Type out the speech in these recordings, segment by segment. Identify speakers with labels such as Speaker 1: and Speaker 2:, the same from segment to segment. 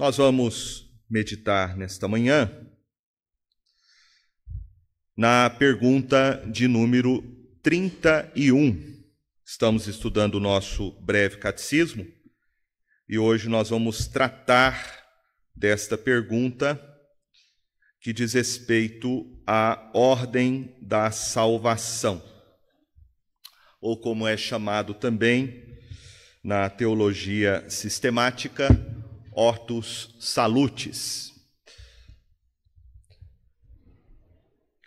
Speaker 1: Nós vamos meditar nesta manhã na pergunta de número 31. Estamos estudando o nosso breve catecismo e hoje nós vamos tratar desta pergunta que diz respeito à ordem da salvação, ou como é chamado também na teologia sistemática, Hortus Salutis.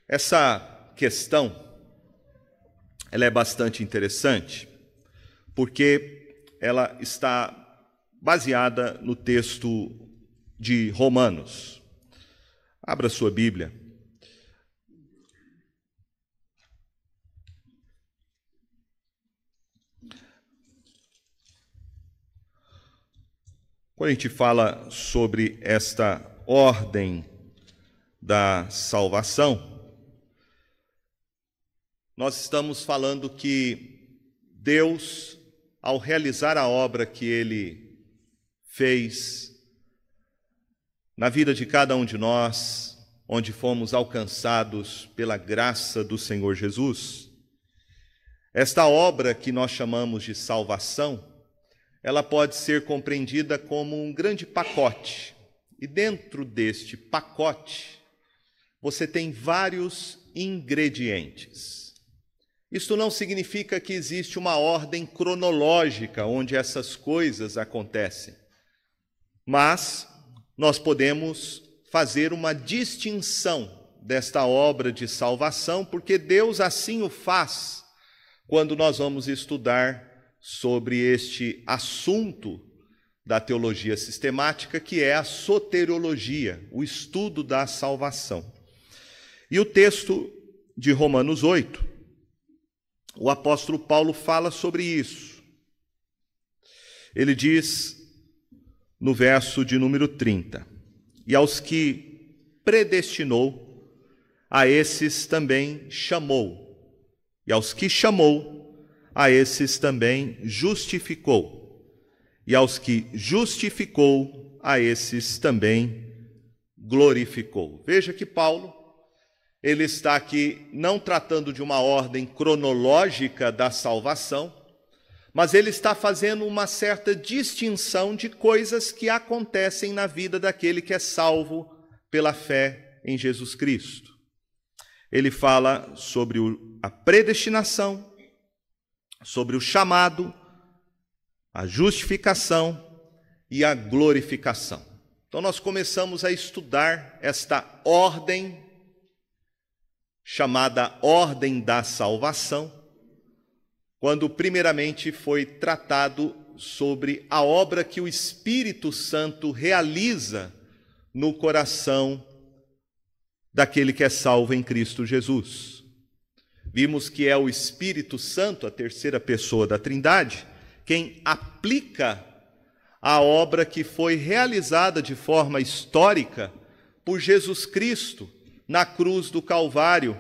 Speaker 1: Essa questão ela é bastante interessante porque ela está baseada no texto de Romanos. Abra sua Bíblia. Quando a gente fala sobre esta ordem da salvação, nós estamos falando que Deus, ao realizar a obra que ele fez na vida de cada um de nós, onde fomos alcançados pela graça do Senhor Jesus, esta obra que nós chamamos de salvação, ela pode ser compreendida como um grande pacote. E dentro deste pacote, você tem vários ingredientes. Isto não significa que existe uma ordem cronológica onde essas coisas acontecem, mas nós podemos fazer uma distinção desta obra de salvação, porque Deus assim o faz quando nós vamos estudar sobre este assunto da teologia sistemática, que é a soteriologia, o estudo da salvação. E o texto de Romanos 8, o apóstolo Paulo fala sobre isso. Ele diz no verso de número 30: E aos que predestinou, a esses também chamou, e aos que chamou, a esses também justificou. E aos que justificou, a esses também glorificou. Veja que Paulo, ele está aqui não tratando de uma ordem cronológica da salvação, mas ele está fazendo uma certa distinção de coisas que acontecem na vida daquele que é salvo pela fé em Jesus Cristo. Ele fala sobre a predestinação, sobre o chamado, a justificação e a glorificação. Então, nós começamos a estudar esta ordem, chamada Ordem da Salvação, quando primeiramente foi tratado sobre a obra que o Espírito Santo realiza no coração daquele que é salvo em Cristo Jesus. Vimos que é o Espírito Santo, a terceira pessoa da Trindade, quem aplica a obra que foi realizada de forma histórica por Jesus Cristo na cruz do Calvário,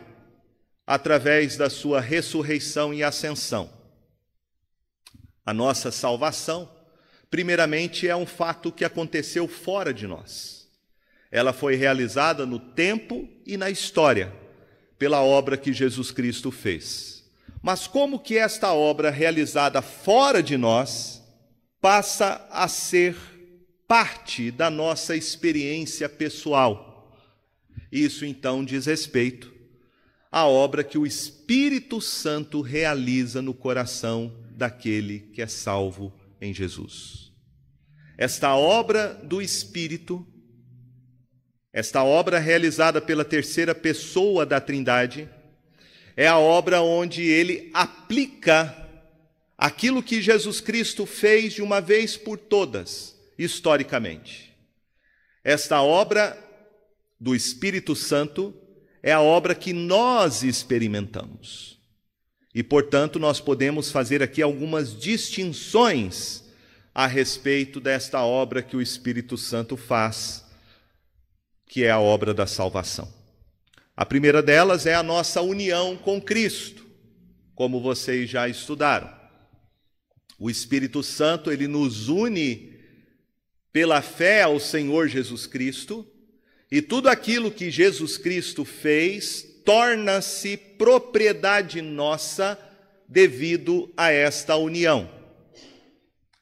Speaker 1: através da sua ressurreição e ascensão. A nossa salvação, primeiramente, é um fato que aconteceu fora de nós. Ela foi realizada no tempo e na história pela obra que Jesus Cristo fez. Mas como que esta obra realizada fora de nós passa a ser parte da nossa experiência pessoal? Isso então diz respeito à obra que o Espírito Santo realiza no coração daquele que é salvo em Jesus. Esta obra do Espírito esta obra realizada pela terceira pessoa da Trindade é a obra onde ele aplica aquilo que Jesus Cristo fez de uma vez por todas, historicamente. Esta obra do Espírito Santo é a obra que nós experimentamos. E, portanto, nós podemos fazer aqui algumas distinções a respeito desta obra que o Espírito Santo faz que é a obra da salvação. A primeira delas é a nossa união com Cristo, como vocês já estudaram. O Espírito Santo, ele nos une pela fé ao Senhor Jesus Cristo, e tudo aquilo que Jesus Cristo fez torna-se propriedade nossa devido a esta união.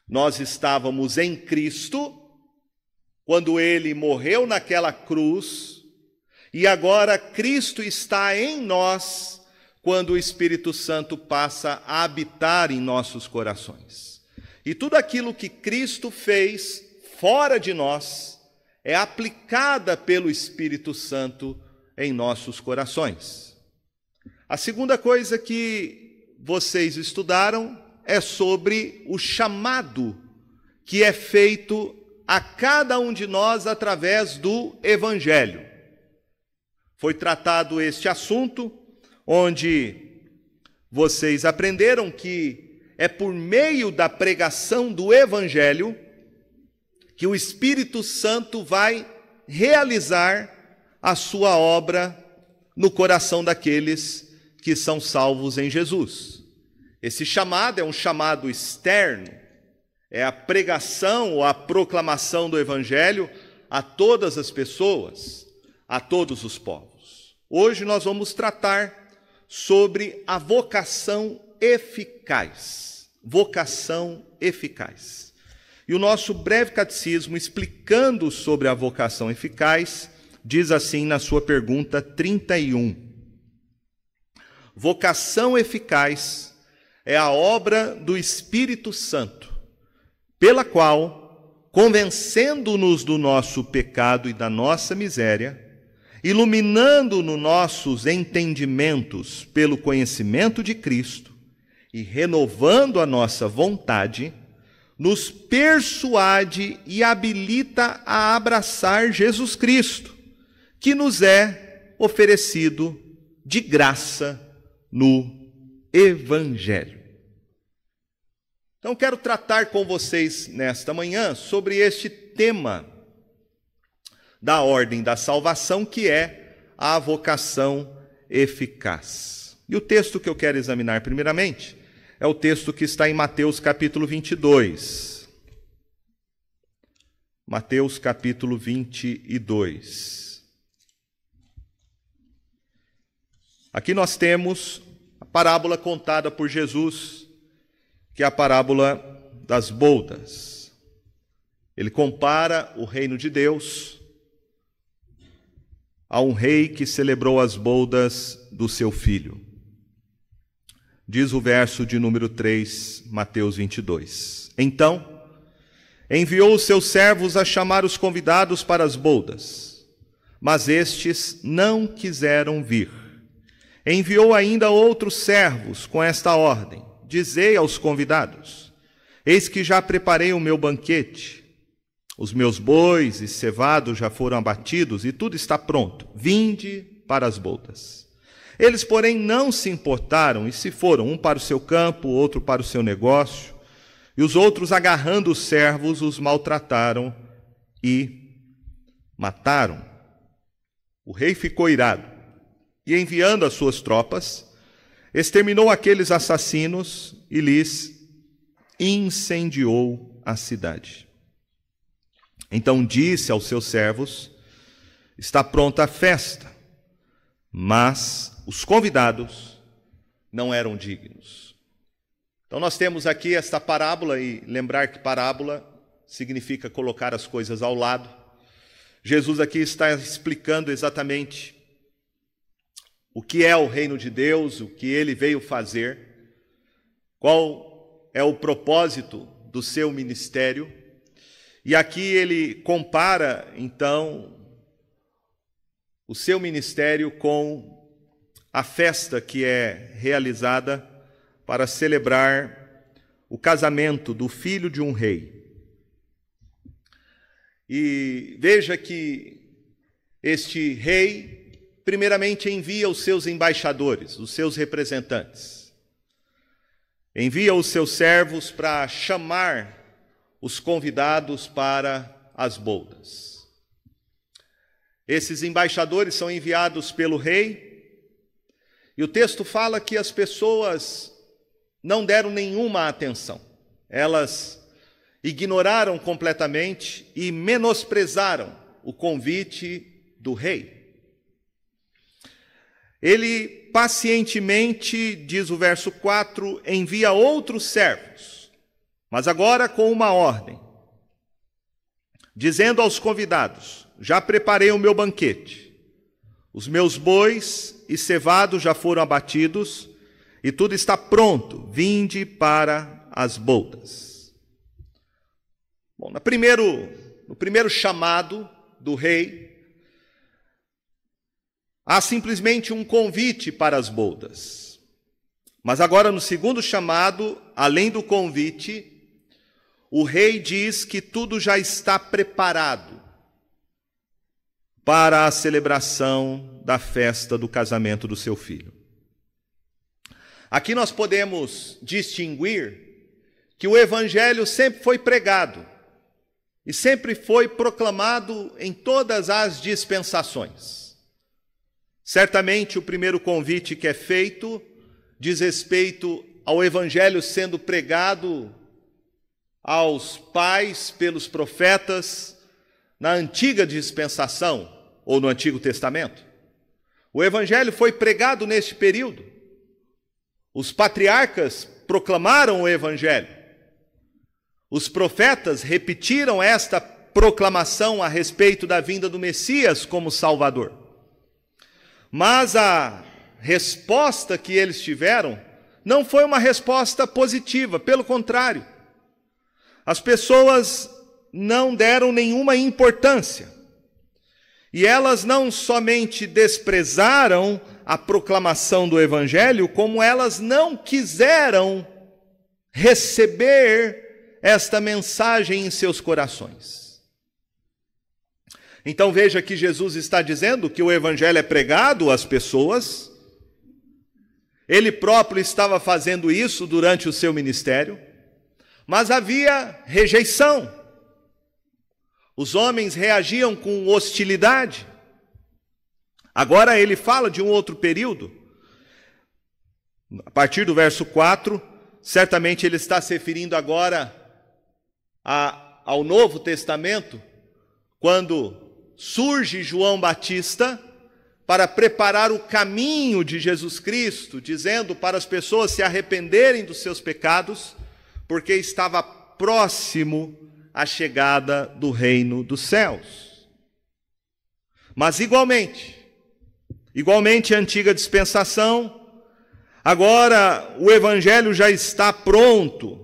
Speaker 1: Nós estávamos em Cristo quando ele morreu naquela cruz, e agora Cristo está em nós quando o Espírito Santo passa a habitar em nossos corações. E tudo aquilo que Cristo fez fora de nós é aplicada pelo Espírito Santo em nossos corações. A segunda coisa que vocês estudaram é sobre o chamado que é feito a cada um de nós através do Evangelho. Foi tratado este assunto, onde vocês aprenderam que é por meio da pregação do Evangelho que o Espírito Santo vai realizar a sua obra no coração daqueles que são salvos em Jesus. Esse chamado é um chamado externo, é a pregação ou a proclamação do Evangelho a todas as pessoas, a todos os povos. Hoje nós vamos tratar sobre a vocação eficaz. Vocação eficaz. E o nosso breve catecismo, explicando sobre a vocação eficaz, diz assim na sua pergunta 31. Vocação eficaz é a obra do Espírito Santo, pela qual, convencendo-nos do nosso pecado e da nossa miséria, iluminando-nos nossos entendimentos pelo conhecimento de Cristo e renovando a nossa vontade, nos persuade e habilita a abraçar Jesus Cristo que nos é oferecido de graça no Evangelho. Então, quero tratar com vocês nesta manhã sobre este tema da ordem da salvação, que é a vocação eficaz. E o texto que eu quero examinar primeiramente é o texto que está em Mateus capítulo 22. Mateus capítulo 22. Aqui nós temos a parábola contada por Jesus, que é a parábola das boldas. Ele compara o reino de Deus a um rei que celebrou as boldas do seu filho. Diz o verso de número 3, Mateus 22. Então, enviou os seus servos a chamar os convidados para as boldas, mas estes não quiseram vir. Enviou ainda outros servos com esta ordem: Dizei aos convidados: Eis que já preparei o meu banquete. Os meus bois e cevados já foram abatidos e tudo está pronto. Vinde para as bodas. Eles, porém, não se importaram e se foram, um para o seu campo, outro para o seu negócio. E os outros, agarrando os servos, os maltrataram e mataram. O rei ficou irado e enviando as suas tropas, exterminou aqueles assassinos e lhes incendiou a cidade. Então disse aos seus servos: Está pronta a festa, mas os convidados não eram dignos. Então nós temos aqui esta parábola e lembrar que parábola significa colocar as coisas ao lado. Jesus aqui está explicando exatamente o que é o reino de Deus, o que ele veio fazer, qual é o propósito do seu ministério. E aqui ele compara, então, o seu ministério com a festa que é realizada para celebrar o casamento do filho de um rei. E veja que este rei primeiramente envia os seus embaixadores, os seus representantes. Envia os seus servos para chamar os convidados para as boldas. Esses embaixadores são enviados pelo rei, e o texto fala que as pessoas não deram nenhuma atenção. Elas ignoraram completamente e menosprezaram o convite do rei. Ele pacientemente, diz o verso 4, envia outros servos, mas agora com uma ordem, dizendo aos convidados: Já preparei o meu banquete, os meus bois e cevados já foram abatidos, e tudo está pronto, vinde para as bodas. Bom, no primeiro, no primeiro chamado do rei, há simplesmente um convite para as bodas. Mas agora, no segundo chamado, além do convite, o rei diz que tudo já está preparado para a celebração da festa do casamento do seu filho. Aqui nós podemos distinguir que o evangelho sempre foi pregado e sempre foi proclamado em todas as dispensações. Certamente o primeiro convite que é feito diz respeito ao evangelho sendo pregado aos pais pelos profetas na antiga dispensação ou no Antigo Testamento. O evangelho foi pregado neste período. Os patriarcas proclamaram o evangelho. Os profetas repetiram esta proclamação a respeito da vinda do Messias como Salvador. Mas a resposta que eles tiveram não foi uma resposta positiva, pelo contrário. As pessoas não deram nenhuma importância. E elas não somente desprezaram a proclamação do Evangelho, como elas não quiseram receber esta mensagem em seus corações. Então veja que Jesus está dizendo que o Evangelho é pregado às pessoas, ele próprio estava fazendo isso durante o seu ministério, mas havia rejeição. Os homens reagiam com hostilidade. Agora ele fala de um outro período. A partir do verso 4, certamente ele está se referindo agora a, ao Novo Testamento, quando surge João Batista para preparar o caminho de Jesus Cristo, dizendo para as pessoas se arrependerem dos seus pecados, porque estava próximo a chegada do reino dos céus. Mas igualmente, igualmente a antiga dispensação, agora o evangelho já está pronto,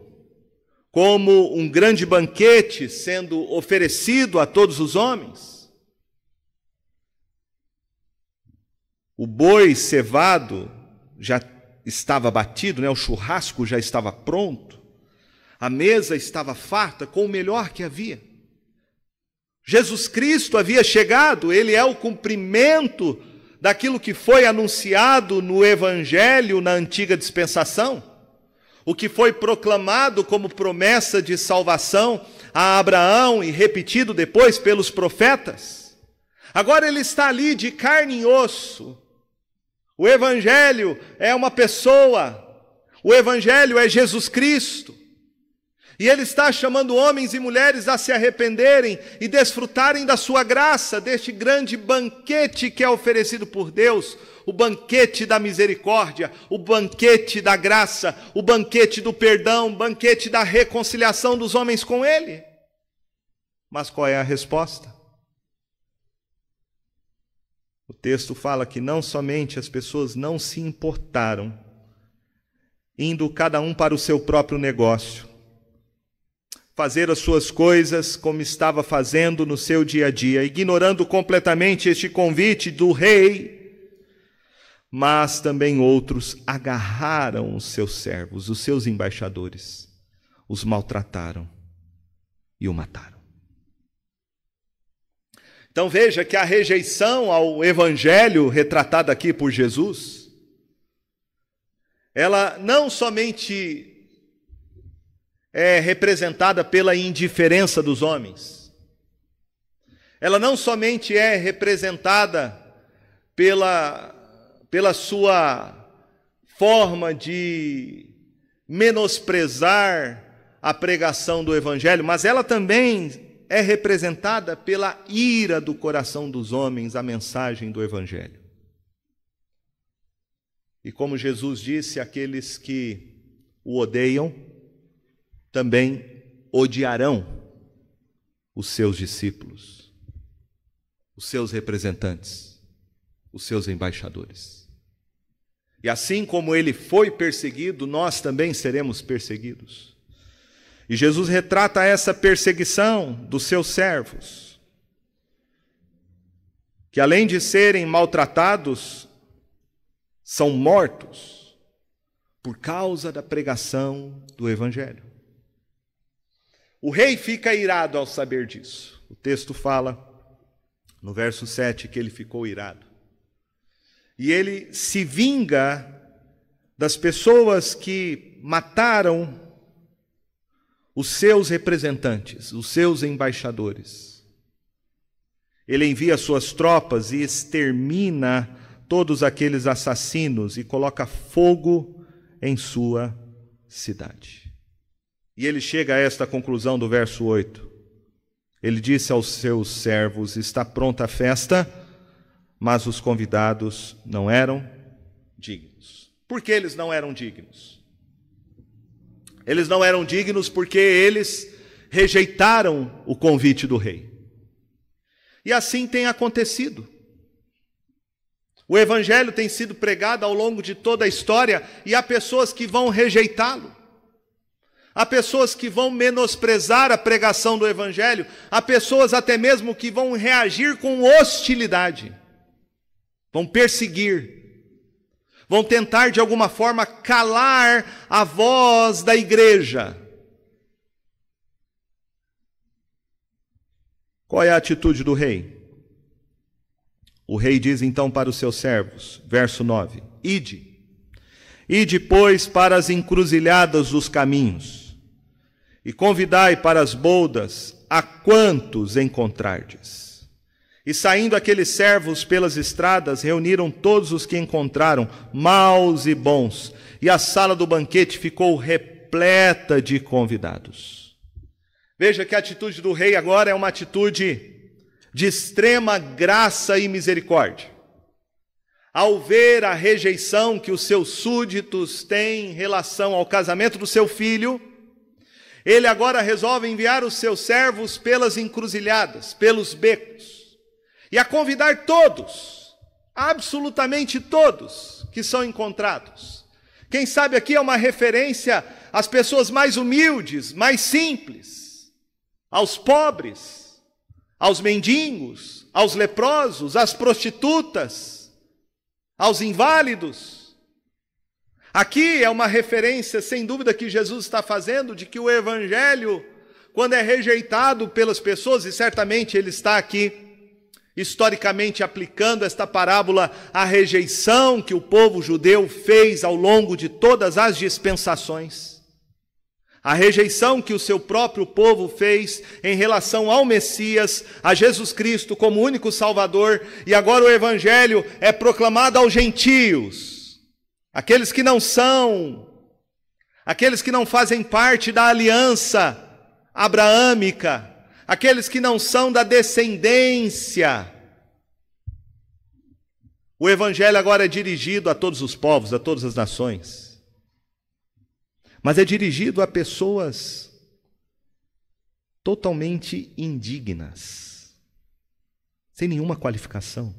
Speaker 1: como um grande banquete sendo oferecido a todos os homens. O boi cevado já estava batido, né? o churrasco já estava pronto. A mesa estava farta com o melhor que havia. Jesus Cristo havia chegado, ele é o cumprimento daquilo que foi anunciado no Evangelho na antiga dispensação, o que foi proclamado como promessa de salvação a Abraão e repetido depois pelos profetas. Agora ele está ali de carne e osso. O Evangelho é uma pessoa, o Evangelho é Jesus Cristo. E Ele está chamando homens e mulheres a se arrependerem e desfrutarem da Sua graça, deste grande banquete que é oferecido por Deus, o banquete da misericórdia, o banquete da graça, o banquete do perdão, o banquete da reconciliação dos homens com Ele. Mas qual é a resposta? O texto fala que não somente as pessoas não se importaram, indo cada um para o seu próprio negócio, fazer as suas coisas como estava fazendo no seu dia a dia, ignorando completamente este convite do rei. Mas também outros agarraram os seus servos, os seus embaixadores, os maltrataram e o mataram. Então veja que a rejeição ao evangelho retratado aqui por Jesus, ela não somente é representada pela indiferença dos homens. Ela não somente é representada pela, pela sua forma de menosprezar a pregação do Evangelho, mas ela também é representada pela ira do coração dos homens, a mensagem do Evangelho. E como Jesus disse, aqueles que o odeiam também odiarão os seus discípulos, os seus representantes, os seus embaixadores. E assim como ele foi perseguido, nós também seremos perseguidos. E Jesus retrata essa perseguição dos seus servos, que além de serem maltratados, são mortos por causa da pregação do Evangelho. O rei fica irado ao saber disso. O texto fala, no verso 7, que ele ficou irado. E ele se vinga das pessoas que mataram os seus representantes, os seus embaixadores. Ele envia suas tropas e extermina todos aqueles assassinos e coloca fogo em sua cidade. E ele chega a esta conclusão do verso 8. Ele disse aos seus servos: Está pronta a festa, mas os convidados não eram dignos. Por que eles não eram dignos? Eles não eram dignos porque eles rejeitaram o convite do rei. E assim tem acontecido. O evangelho tem sido pregado ao longo de toda a história e há pessoas que vão rejeitá-lo. Há pessoas que vão menosprezar a pregação do evangelho, há pessoas até mesmo que vão reagir com hostilidade. Vão perseguir, vão tentar de alguma forma calar a voz da igreja. Qual é a atitude do rei? O rei diz então para os seus servos, verso 9: Ide, ide, pois, para as encruzilhadas dos caminhos, e convidai para as boldas a quantos encontrardes. E saindo aqueles servos pelas estradas, reuniram todos os que encontraram, maus e bons, e a sala do banquete ficou repleta de convidados. Veja que a atitude do rei agora é uma atitude de extrema graça e misericórdia. Ao ver a rejeição que os seus súditos têm em relação ao casamento do seu filho, ele agora resolve enviar os seus servos pelas encruzilhadas, pelos becos e a convidar todos, absolutamente todos, que são encontrados. Quem sabe aqui é uma referência às pessoas mais humildes, mais simples, aos pobres, aos mendigos, aos leprosos, às prostitutas, aos inválidos. Aqui é uma referência, sem dúvida, que Jesus está fazendo de que o Evangelho, quando é rejeitado pelas pessoas, e certamente ele está aqui historicamente aplicando esta parábola à rejeição que o povo judeu fez ao longo de todas as dispensações. A rejeição que o seu próprio povo fez em relação ao Messias, a Jesus Cristo como único Salvador, e agora o Evangelho é proclamado aos gentios, aqueles que não são, aqueles que não fazem parte da aliança abraâmica, aqueles que não são da descendência. O Evangelho agora é dirigido a todos os povos, a todas as nações, mas é dirigido a pessoas totalmente indignas, sem nenhuma qualificação,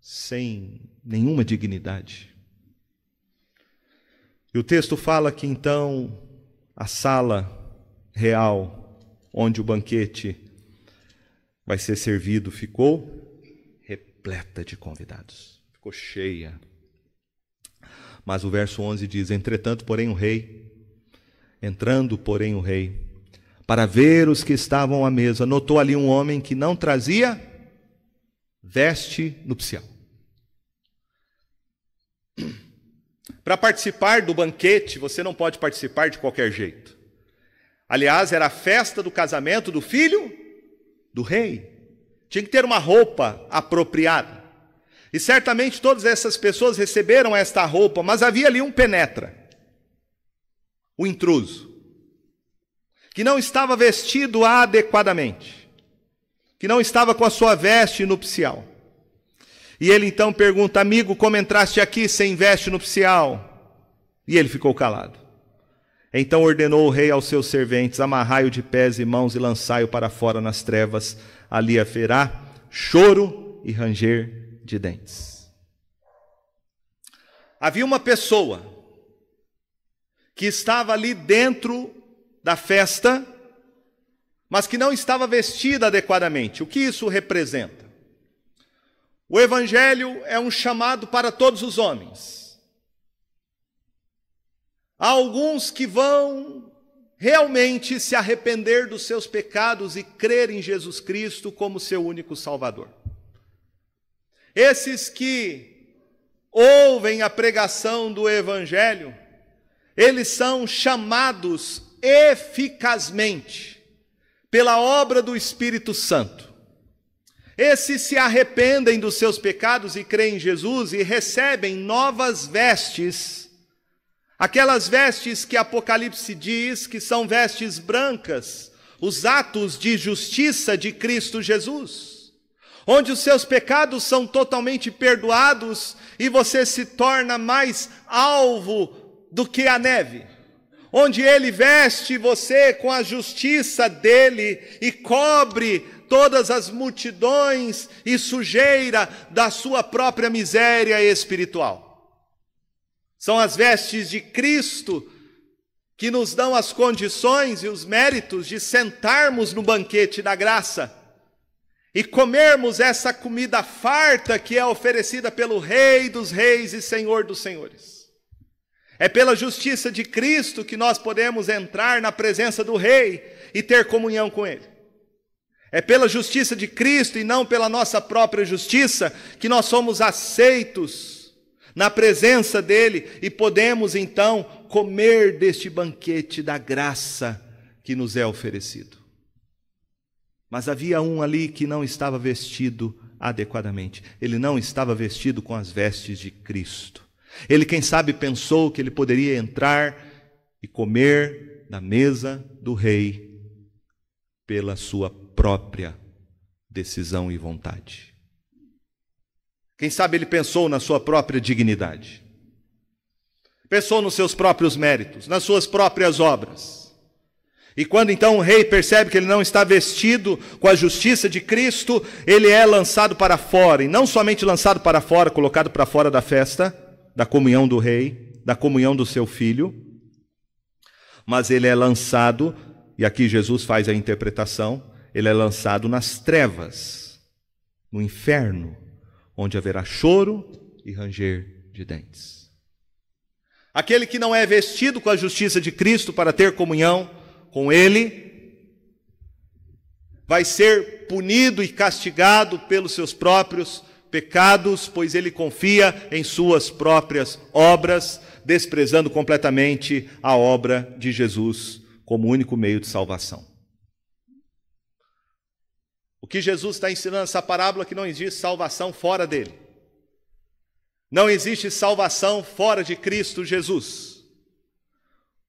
Speaker 1: sem nenhuma dignidade. E o texto fala que então a sala real onde o banquete vai ser servido ficou repleta de convidados, ficou cheia. Mas o verso 11 diz: Entretanto, porém, o rei, entrando, porém, o rei, para ver os que estavam à mesa, notou ali um homem que não trazia veste nupcial. Para participar do banquete, você não pode participar de qualquer jeito. Aliás, era a festa do casamento do filho do rei. Tinha que ter uma roupa apropriada. E certamente todas essas pessoas receberam esta roupa, mas havia ali um penetra. o intruso, que não estava vestido adequadamente, que não estava com a sua veste nupcial. E ele então pergunta: Amigo, como entraste aqui sem veste nupcial? E ele ficou calado. Então ordenou o rei aos seus serventes: Amarrai-o de pés e mãos e lançai-o para fora nas trevas. Ali haverá choro e ranger de dentes. Havia uma pessoa que estava ali dentro da festa, mas que não estava vestida adequadamente. O que isso representa? O Evangelho é um chamado para todos os homens. Há alguns que vão realmente se arrepender dos seus pecados e crer em Jesus Cristo como seu único Salvador. Esses que ouvem a pregação do Evangelho, eles são chamados eficazmente pela obra do Espírito Santo. Esses se arrependem dos seus pecados e creem em Jesus e recebem novas vestes, aquelas vestes que Apocalipse diz que são vestes brancas, os atos de justiça de Cristo Jesus, onde os seus pecados são totalmente perdoados e você se torna mais alvo do que a neve, onde ele veste você com a justiça dele e cobre todas as multidões e sujeira da sua própria miséria espiritual. São as vestes de Cristo que nos dão as condições e os méritos de sentarmos no banquete da graça e comermos essa comida farta que é oferecida pelo Rei dos Reis e Senhor dos Senhores. É pela justiça de Cristo que nós podemos entrar na presença do Rei e ter comunhão com Ele. É pela justiça de Cristo e não pela nossa própria justiça que nós somos aceitos na presença dEle e podemos então comer deste banquete da graça que nos é oferecido. Mas havia um ali que não estava vestido adequadamente, ele não estava vestido com as vestes de Cristo. Ele, quem sabe, pensou que ele poderia entrar e comer da mesa do rei pela sua própria decisão e vontade. Quem sabe ele pensou na sua própria dignidade, pensou nos seus próprios méritos, nas suas próprias obras. E quando então o rei percebe que ele não está vestido com a justiça de Cristo, ele é lançado para fora, e não somente lançado para fora, colocado para fora da festa, da comunhão do rei, da comunhão do seu filho, mas ele é lançado, e aqui Jesus faz a interpretação, ele é lançado nas trevas, no inferno, onde haverá choro e ranger de dentes. Aquele que não é vestido com a justiça de Cristo para ter comunhão com Ele, vai ser punido e castigado pelos seus próprios pecados, pois ele confia em suas próprias obras, desprezando completamente a obra de Jesus como único meio de salvação. O que Jesus está ensinando nessa parábola é que não existe salvação fora dele. Não existe salvação fora de Cristo Jesus.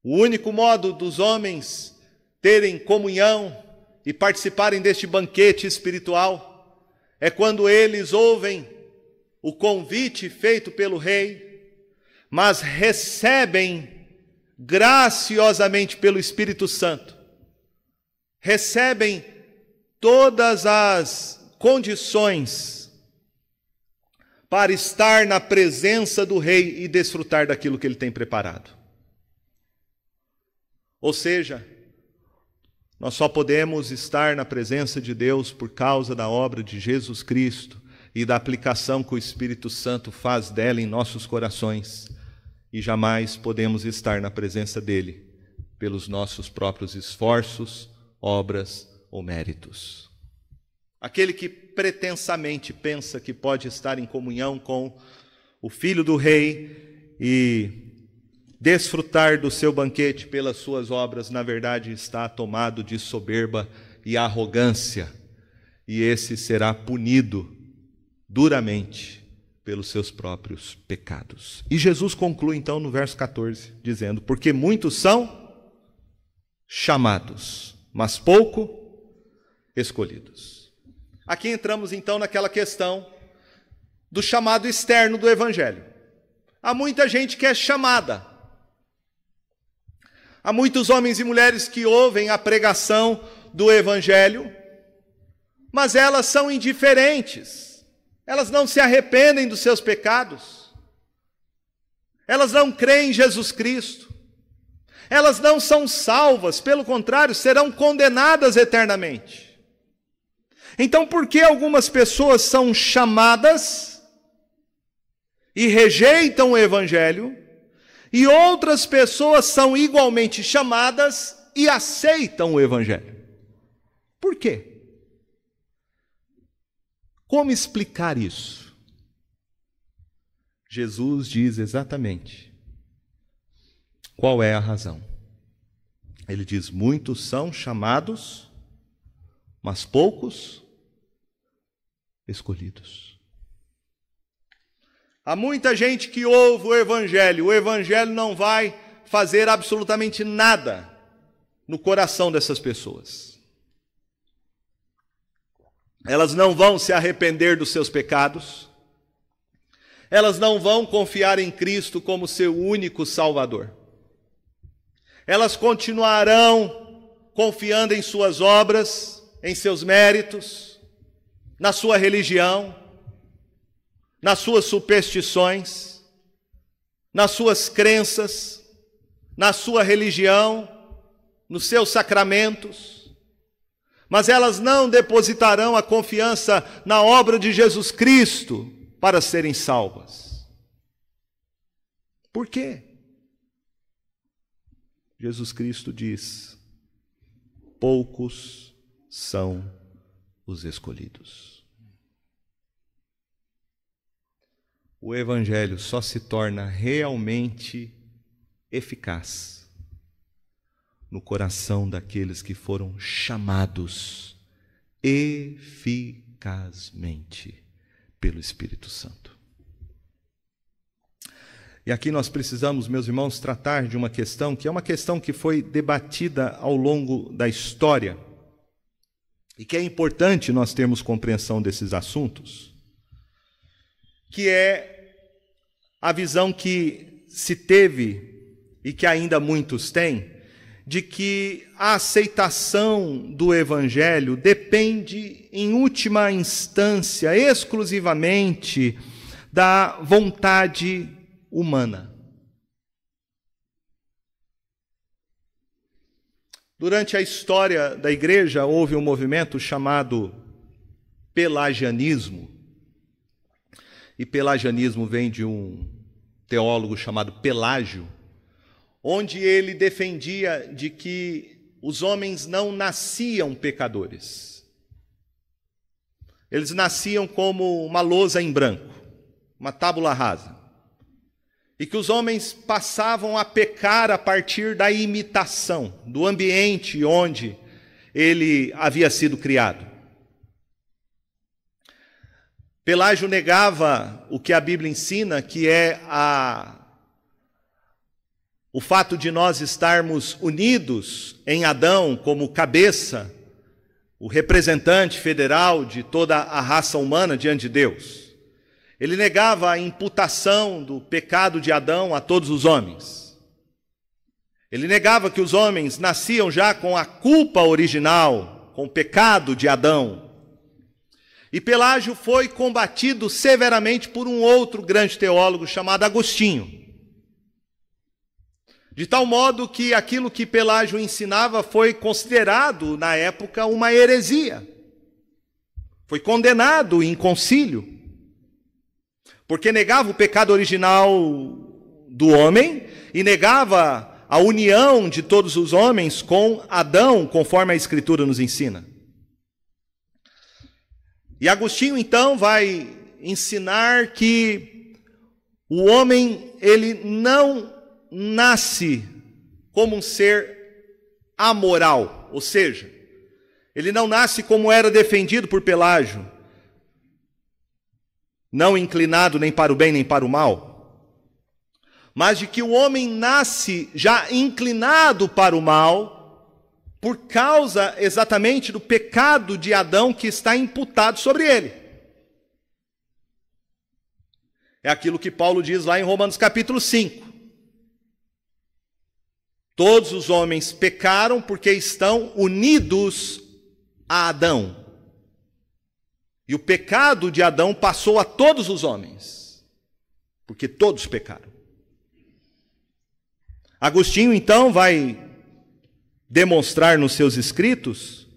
Speaker 1: O único modo dos homens terem comunhão e participarem deste banquete espiritual é quando eles ouvem o convite feito pelo rei, mas recebem graciosamente pelo Espírito Santo, recebem todas as condições para estar na presença do rei e desfrutar daquilo que ele tem preparado. Ou seja, nós só podemos estar na presença de Deus por causa da obra de Jesus Cristo e da aplicação que o Espírito Santo faz dela em nossos corações. E jamais podemos estar na presença dele pelos nossos próprios esforços, obras ou méritos. Aquele que pretensamente pensa que pode estar em comunhão com o filho do rei e desfrutar do seu banquete pelas suas obras, na verdade está tomado de soberba e arrogância, e esse será punido duramente pelos seus próprios pecados. E Jesus conclui então no verso 14, dizendo: Porque muitos são chamados, mas pouco escolhidos. Aqui entramos então naquela questão do chamado externo do evangelho. Há muita gente que é chamada. Há muitos homens e mulheres que ouvem a pregação do evangelho, mas elas são indiferentes elas não se arrependem dos seus pecados. Elas não creem em Jesus Cristo. Elas não são salvas, pelo contrário, serão condenadas eternamente. Então, por que algumas pessoas são chamadas e rejeitam o Evangelho, e outras pessoas são igualmente chamadas e aceitam o Evangelho? Por quê? Como explicar isso? Jesus diz exatamente qual é a razão. Ele diz: muitos são chamados, mas poucos escolhidos. Há muita gente que ouve o Evangelho, o Evangelho não vai fazer absolutamente nada no coração dessas pessoas. Elas não vão se arrepender dos seus pecados. Elas não vão confiar em Cristo como seu único Salvador. Elas continuarão confiando em suas obras, em seus méritos, na sua religião, nas suas superstições, nas suas crenças, na sua religião, nos seus sacramentos mas elas não depositarão a confiança na obra de Jesus Cristo para serem salvas. Por quê? Jesus Cristo diz: poucos são os escolhidos. O Evangelho só se torna realmente eficaz no coração daqueles que foram chamados eficazmente pelo Espírito Santo. E aqui nós precisamos, meus irmãos, tratar de uma questão que é uma questão que foi debatida ao longo da história e que é importante nós termos compreensão desses assuntos, que é a visão que se teve e que ainda muitos têm de que a aceitação do Evangelho depende, em última instância, exclusivamente da vontade humana. Durante a história da igreja, houve um movimento chamado pelagianismo. E pelagianismo vem de um teólogo chamado Pelágio, onde ele defendia de que os homens não nasciam pecadores. Eles nasciam como uma lousa em branco, uma tábula rasa. E que os homens passavam a pecar a partir da imitação do ambiente onde ele havia sido criado. Pelágio negava o que a Bíblia ensina, que é a o fato de nós estarmos unidos em Adão como cabeça, o representante federal de toda a raça humana diante de Deus. Ele negava a imputação do pecado de Adão a todos os homens. Ele negava que os homens nasciam já com a culpa original, com o pecado de Adão. E Pelágio foi combatido severamente por um outro grande teólogo chamado Agostinho. De tal modo que aquilo que Pelágio ensinava foi considerado, na época, uma heresia. Foi condenado em concílio. Porque negava o pecado original do homem e negava a união de todos os homens com Adão, conforme a Escritura nos ensina. E Agostinho então vai ensinar que o homem ele não nasce como um ser amoral, ou seja, ele não nasce como era defendido por Pelágio, não inclinado nem para o bem nem para o mal, mas de que o homem nasce já inclinado para o mal, por causa exatamente do pecado de Adão que está imputado sobre ele. É aquilo que Paulo diz lá em Romanos capítulo 5. Todos os homens pecaram porque estão unidos a Adão. E o pecado de Adão passou a todos os homens, porque todos pecaram. Agostinho então vai demonstrar nos seus escritos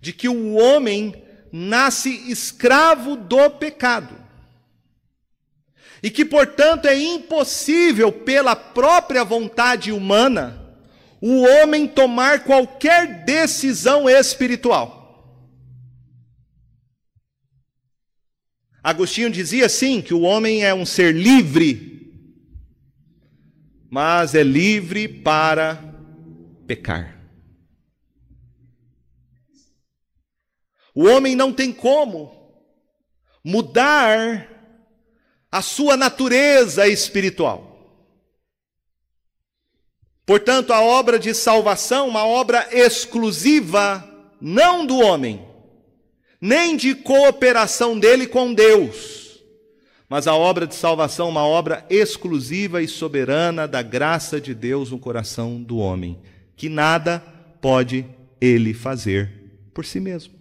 Speaker 1: de que o homem nasce escravo do pecado. E que, portanto, é impossível, pela própria vontade humana, o homem tomar qualquer decisão espiritual. Agostinho dizia sim que o homem é um ser livre, mas é livre para pecar. O homem não tem como mudar a sua natureza espiritual. Portanto, a obra de salvação, uma obra exclusiva, não do homem, nem de cooperação dele com Deus, mas a obra de salvação, uma obra exclusiva e soberana da graça de Deus no coração do homem, que nada pode ele fazer por si mesmo.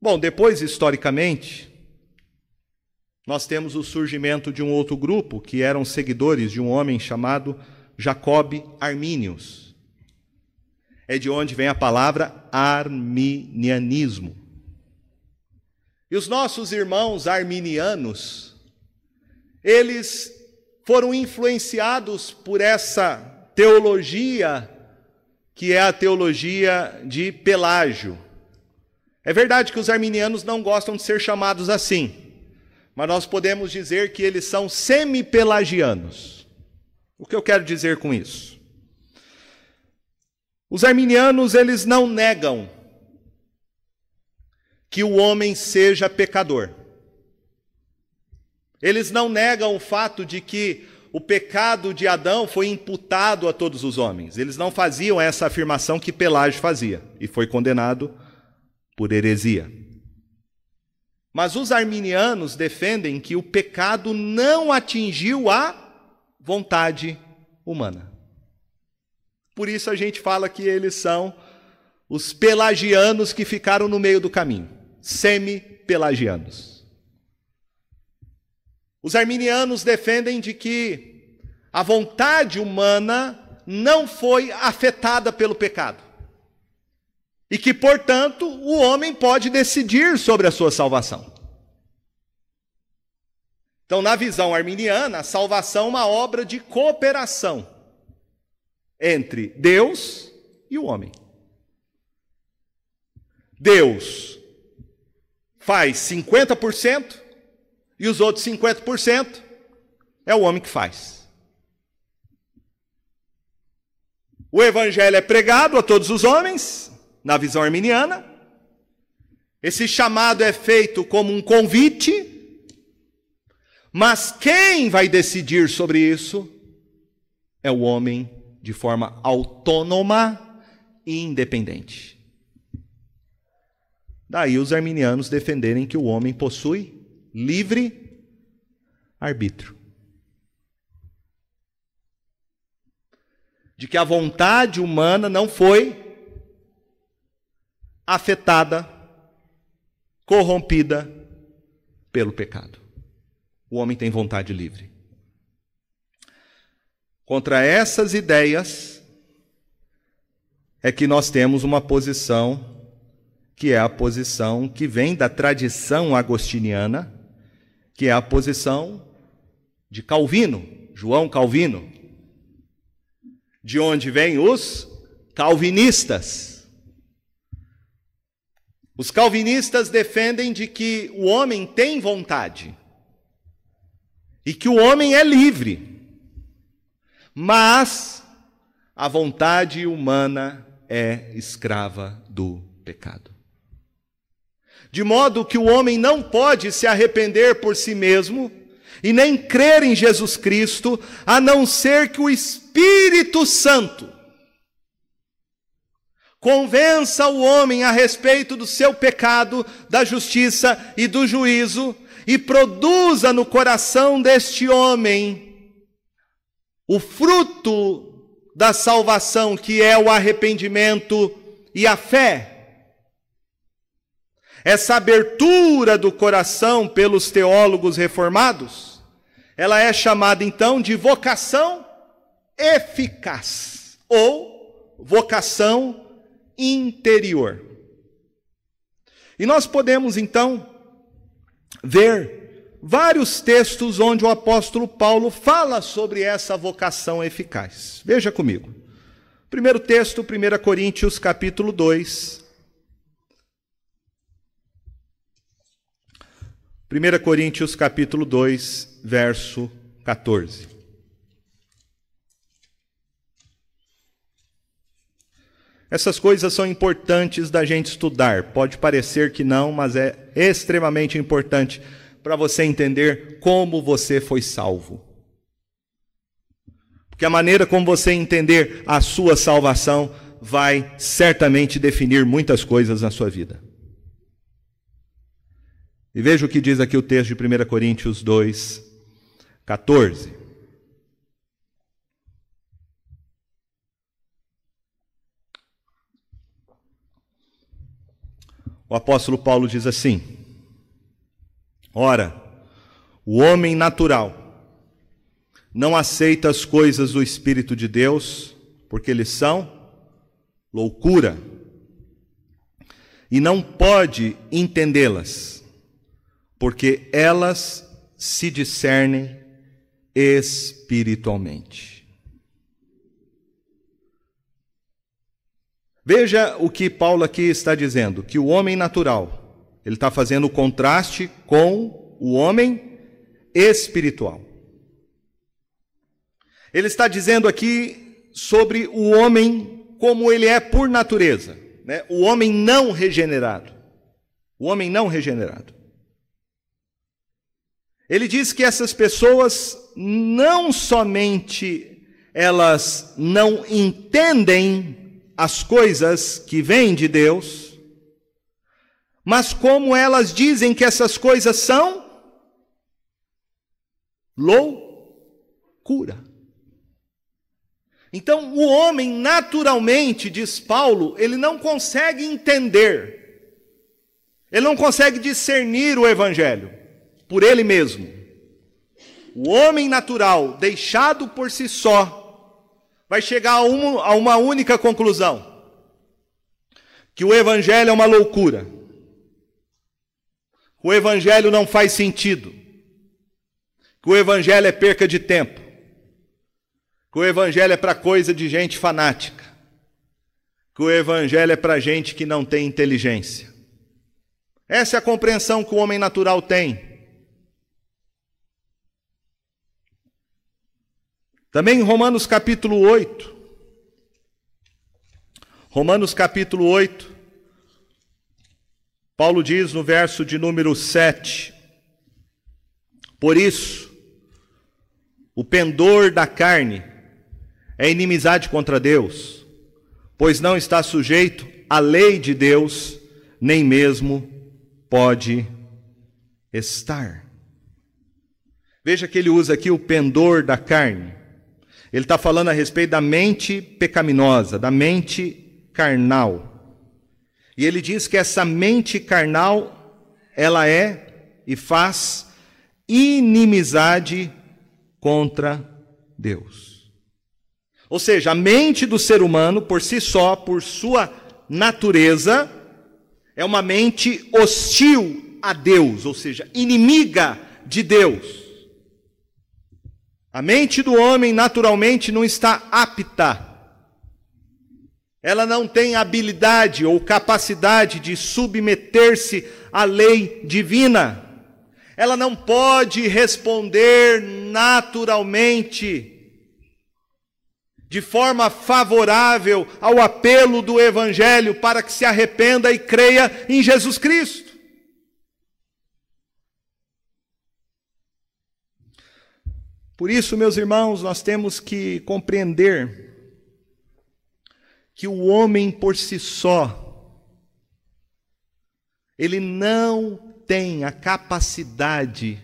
Speaker 1: Bom, depois, historicamente, nós temos o surgimento de um outro grupo que eram seguidores de um homem chamado Jacob Arminius. É de onde vem a palavra arminianismo. E os nossos irmãos arminianos, eles foram influenciados por essa teologia que é a teologia de Pelágio. É verdade que os arminianos não gostam de ser chamados assim mas nós podemos dizer que eles são semi-pelagianos. O que eu quero dizer com isso? Os arminianos, eles não negam que o homem seja pecador. Eles não negam o fato de que o pecado de Adão foi imputado a todos os homens. Eles não faziam essa afirmação que Pelágio fazia e foi condenado por heresia. Mas os arminianos defendem que o pecado não atingiu a vontade humana. Por isso a gente fala que eles são os pelagianos que ficaram no meio do caminho, semi-pelagianos. Os arminianos defendem de que a vontade humana não foi afetada pelo pecado e que, portanto, o homem pode decidir sobre a sua salvação. Então, na visão arminiana, a salvação é uma obra de cooperação entre Deus e o homem. Deus faz 50% e os outros 50% é o homem que faz. O evangelho é pregado a todos os homens, na visão arminiana. Esse chamado é feito como um convite, mas quem vai decidir sobre isso é o homem de forma autônoma e independente. Daí os arminianos defenderem que o homem possui livre arbítrio. De que a vontade humana não foi afetada, corrompida pelo pecado. O homem tem vontade livre. Contra essas ideias é que nós temos uma posição que é a posição que vem da tradição agostiniana, que é a posição de Calvino, João Calvino, de onde vêm os calvinistas. Os calvinistas defendem de que o homem tem vontade e que o homem é livre, mas a vontade humana é escrava do pecado. De modo que o homem não pode se arrepender por si mesmo e nem crer em Jesus Cristo, a não ser que o Espírito Santo convença o homem a respeito do seu pecado, da justiça e do juízo, e produza no coração deste homem o fruto da salvação, que é o arrependimento e a fé. Essa abertura do coração pelos teólogos reformados, ela é chamada então de vocação eficaz ou vocação interior. E nós podemos então ver vários textos onde o apóstolo Paulo fala sobre essa vocação eficaz. Veja comigo. Primeiro texto, 1 Coríntios capítulo 2, 1 Coríntios capítulo 2, verso 14. Essas coisas são importantes da gente estudar. Pode parecer que não, mas é extremamente importante para você entender como você foi salvo. Porque a maneira como você entender a sua salvação vai certamente definir muitas coisas na sua vida. E veja o que diz aqui o texto de 1 Coríntios 2, 14. O apóstolo Paulo diz assim: Ora, o homem natural não aceita as coisas do Espírito de Deus, porque eles são loucura, e não pode entendê-las porque elas se discernem espiritualmente. Veja o que Paulo aqui está dizendo: que o homem natural, ele está fazendo o contraste com o homem espiritual. Ele está dizendo aqui sobre o homem como ele é por natureza, né? o homem não regenerado. O homem não regenerado. Ele diz que essas pessoas não somente elas não entendem as coisas que vêm de Deus, mas como elas dizem que essas coisas são loucura. Então, o homem naturalmente, diz Paulo, ele não consegue entender, ele não consegue discernir o evangelho por ele mesmo. O homem natural, deixado por si só, vai chegar a uma, a uma única conclusão: que o Evangelho é uma loucura. O Evangelho não faz sentido. Que o Evangelho é perca de tempo. Que o Evangelho é para coisa de gente fanática. Que o Evangelho é para gente que não tem inteligência. Essa é a compreensão que o homem natural tem. Também em Romanos capítulo 8. Romanos capítulo 8. Paulo diz no verso de número 7: Por isso, o pendor da carne é inimizade contra Deus, pois não está sujeito à lei de Deus, nem mesmo pode estar. Veja que ele usa aqui o pendor da carne. Ele está falando a respeito da mente pecaminosa, da mente carnal. E ele diz que essa mente carnal, ela é e faz inimizade contra Deus. Ou seja, a mente do ser humano, por si só, por sua natureza, é uma mente hostil a Deus, ou seja, inimiga de Deus. A mente do homem naturalmente não está apta. Ela não tem habilidade ou capacidade de submeter-se à lei divina. Ela não pode responder naturalmente, de forma favorável ao apelo do Evangelho para que se arrependa e creia em Jesus Cristo. Por isso, meus irmãos, nós temos que compreender que o homem por si só, ele não tem a capacidade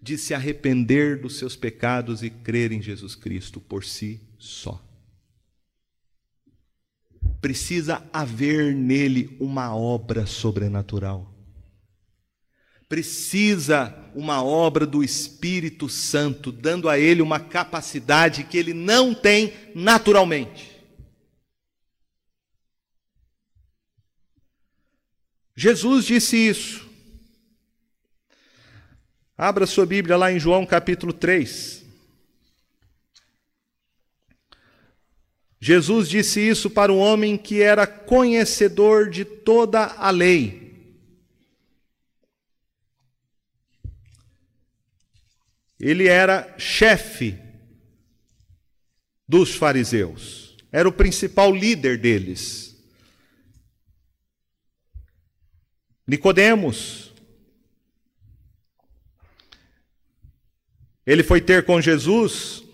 Speaker 1: de se arrepender dos seus pecados e crer em Jesus Cristo por si só. Precisa haver nele uma obra sobrenatural. Precisa uma obra do Espírito Santo, dando a ele uma capacidade que ele não tem naturalmente. Jesus disse isso. Abra sua Bíblia lá em João capítulo 3. Jesus disse isso para um homem que era conhecedor de toda a lei. Ele era chefe dos fariseus, era o principal líder deles. Nicodemos. Ele foi ter com Jesus,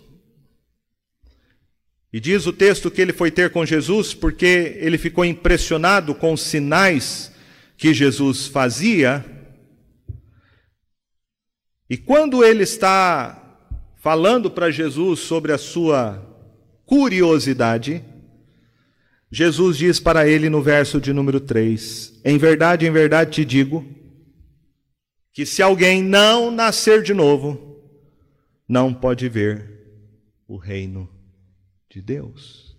Speaker 1: e diz o texto que ele foi ter com Jesus porque ele ficou impressionado com os sinais que Jesus fazia. E quando ele está falando para Jesus sobre a sua curiosidade, Jesus diz para ele no verso de número 3: Em verdade, em verdade te digo, que se alguém não nascer de novo, não pode ver o reino de Deus.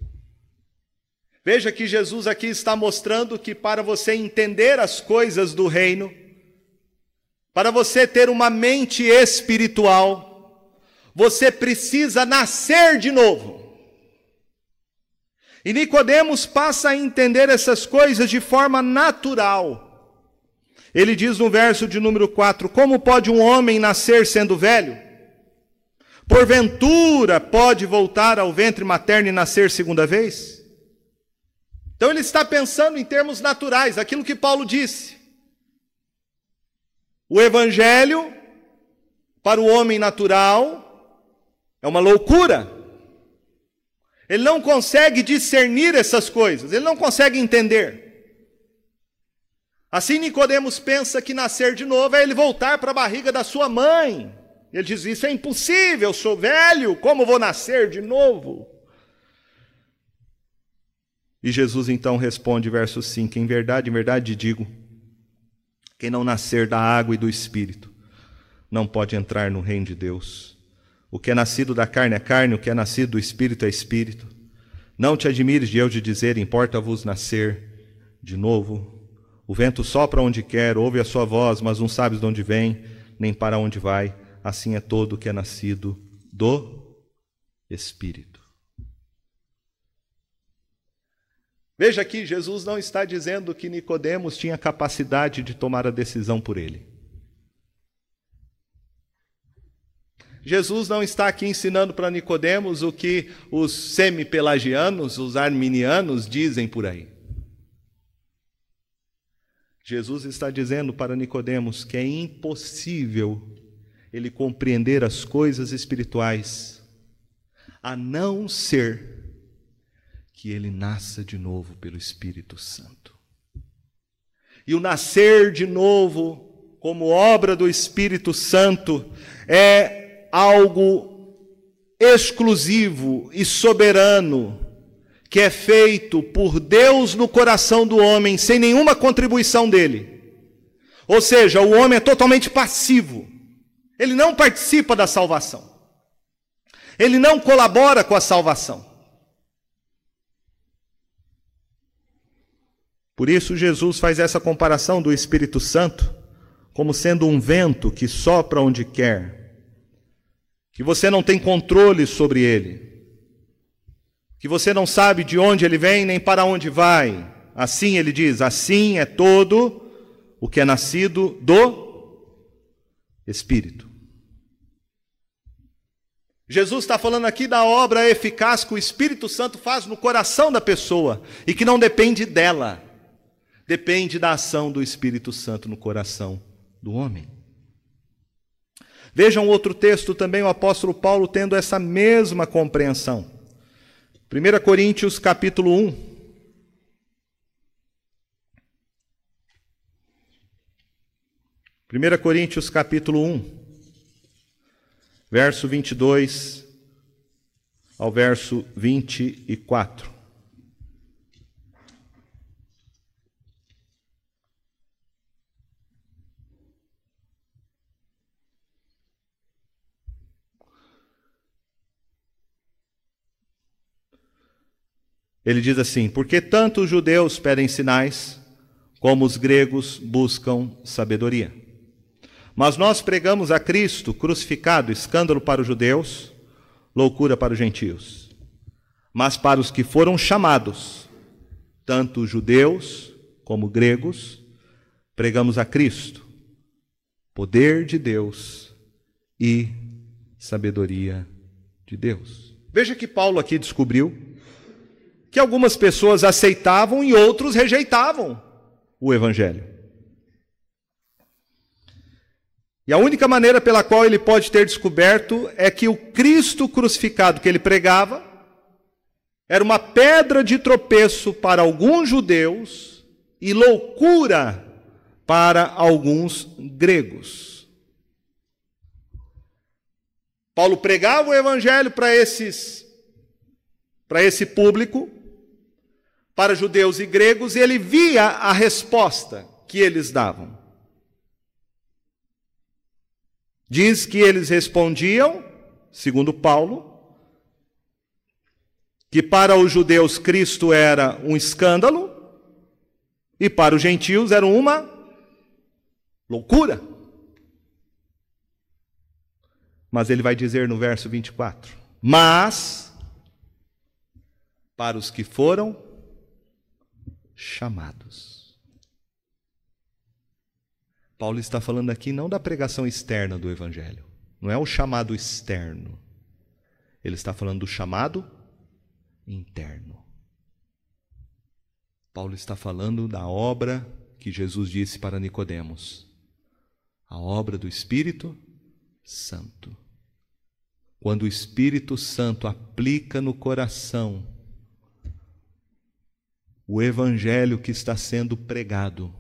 Speaker 1: Veja que Jesus aqui está mostrando que para você entender as coisas do reino, para você ter uma mente espiritual, você precisa nascer de novo. E Nicodemos passa a entender essas coisas de forma natural. Ele diz no verso de número 4: Como pode um homem nascer sendo velho? Porventura pode voltar ao ventre materno e nascer segunda vez? Então ele está pensando em termos naturais, aquilo que Paulo disse. O evangelho para o homem natural é uma loucura. Ele não consegue discernir essas coisas, ele não consegue entender. Assim Nicodemos pensa que nascer de novo é ele voltar para a barriga da sua mãe. Ele diz: Isso é impossível, eu sou velho, como vou nascer de novo? E Jesus então responde, verso 5: Em verdade, em verdade digo, quem não nascer da água e do espírito não pode entrar no reino de Deus. O que é nascido da carne é carne, o que é nascido do espírito é espírito. Não te admires de eu te dizer, importa-vos nascer de novo. O vento sopra onde quer, ouve a sua voz, mas não sabes de onde vem, nem para onde vai. Assim é todo o que é nascido do Espírito. Veja aqui, Jesus não está dizendo que Nicodemos tinha capacidade de tomar a decisão por ele. Jesus não está aqui ensinando para Nicodemos o que os semi-pelagianos, os arminianos dizem por aí. Jesus está dizendo para Nicodemos que é impossível ele compreender as coisas espirituais a não ser que ele nasça de novo pelo Espírito Santo. E o nascer de novo, como obra do Espírito Santo, é algo exclusivo e soberano que é feito por Deus no coração do homem sem nenhuma contribuição dele. Ou seja, o homem é totalmente passivo. Ele não participa da salvação. Ele não colabora com a salvação. Por isso, Jesus faz essa comparação do Espírito Santo como sendo um vento que sopra onde quer que você não tem controle sobre ele, que você não sabe de onde ele vem nem para onde vai. Assim ele diz: assim é todo o que é nascido do Espírito. Jesus está falando aqui da obra eficaz que o Espírito Santo faz no coração da pessoa e que não depende dela, depende da ação do Espírito Santo no coração do homem. Vejam outro texto também, o apóstolo Paulo tendo essa mesma compreensão. 1 Coríntios capítulo 1. Primeira Coríntios capítulo 1, verso 22 ao verso 24. Ele diz assim: Porque tanto os judeus pedem sinais, como os gregos buscam sabedoria. Mas nós pregamos a Cristo crucificado, escândalo para os judeus, loucura para os gentios. Mas para os que foram chamados, tanto judeus como gregos, pregamos a Cristo, poder de Deus e sabedoria de Deus. Veja que Paulo aqui descobriu que algumas pessoas aceitavam e outros rejeitavam o Evangelho. E a única maneira pela qual ele pode ter descoberto é que o Cristo crucificado que ele pregava era uma pedra de tropeço para alguns judeus e loucura para alguns gregos. Paulo pregava o evangelho para esses para esse público para judeus e gregos e ele via a resposta que eles davam. Diz que eles respondiam, segundo Paulo, que para os judeus Cristo era um escândalo e para os gentios era uma loucura. Mas ele vai dizer no verso 24: Mas para os que foram chamados. Paulo está falando aqui não da pregação externa do Evangelho, não é o chamado externo. Ele está falando do chamado interno. Paulo está falando da obra que Jesus disse para Nicodemos, a obra do Espírito Santo. Quando o Espírito Santo aplica no coração o evangelho que está sendo pregado,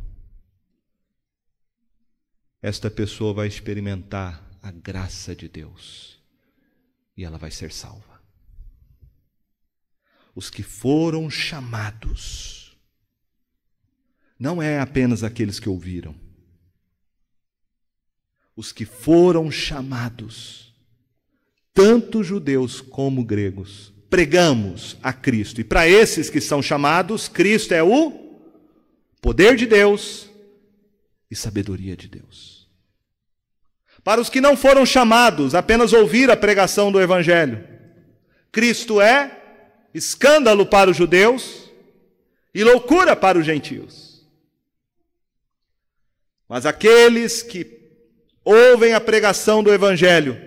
Speaker 1: esta pessoa vai experimentar a graça de Deus e ela vai ser salva. Os que foram chamados, não é apenas aqueles que ouviram, os que foram chamados, tanto judeus como gregos, pregamos a Cristo. E para esses que são chamados, Cristo é o poder de Deus e sabedoria de Deus. Para os que não foram chamados, apenas ouvir a pregação do Evangelho, Cristo é escândalo para os judeus e loucura para os gentios. Mas aqueles que ouvem a pregação do Evangelho,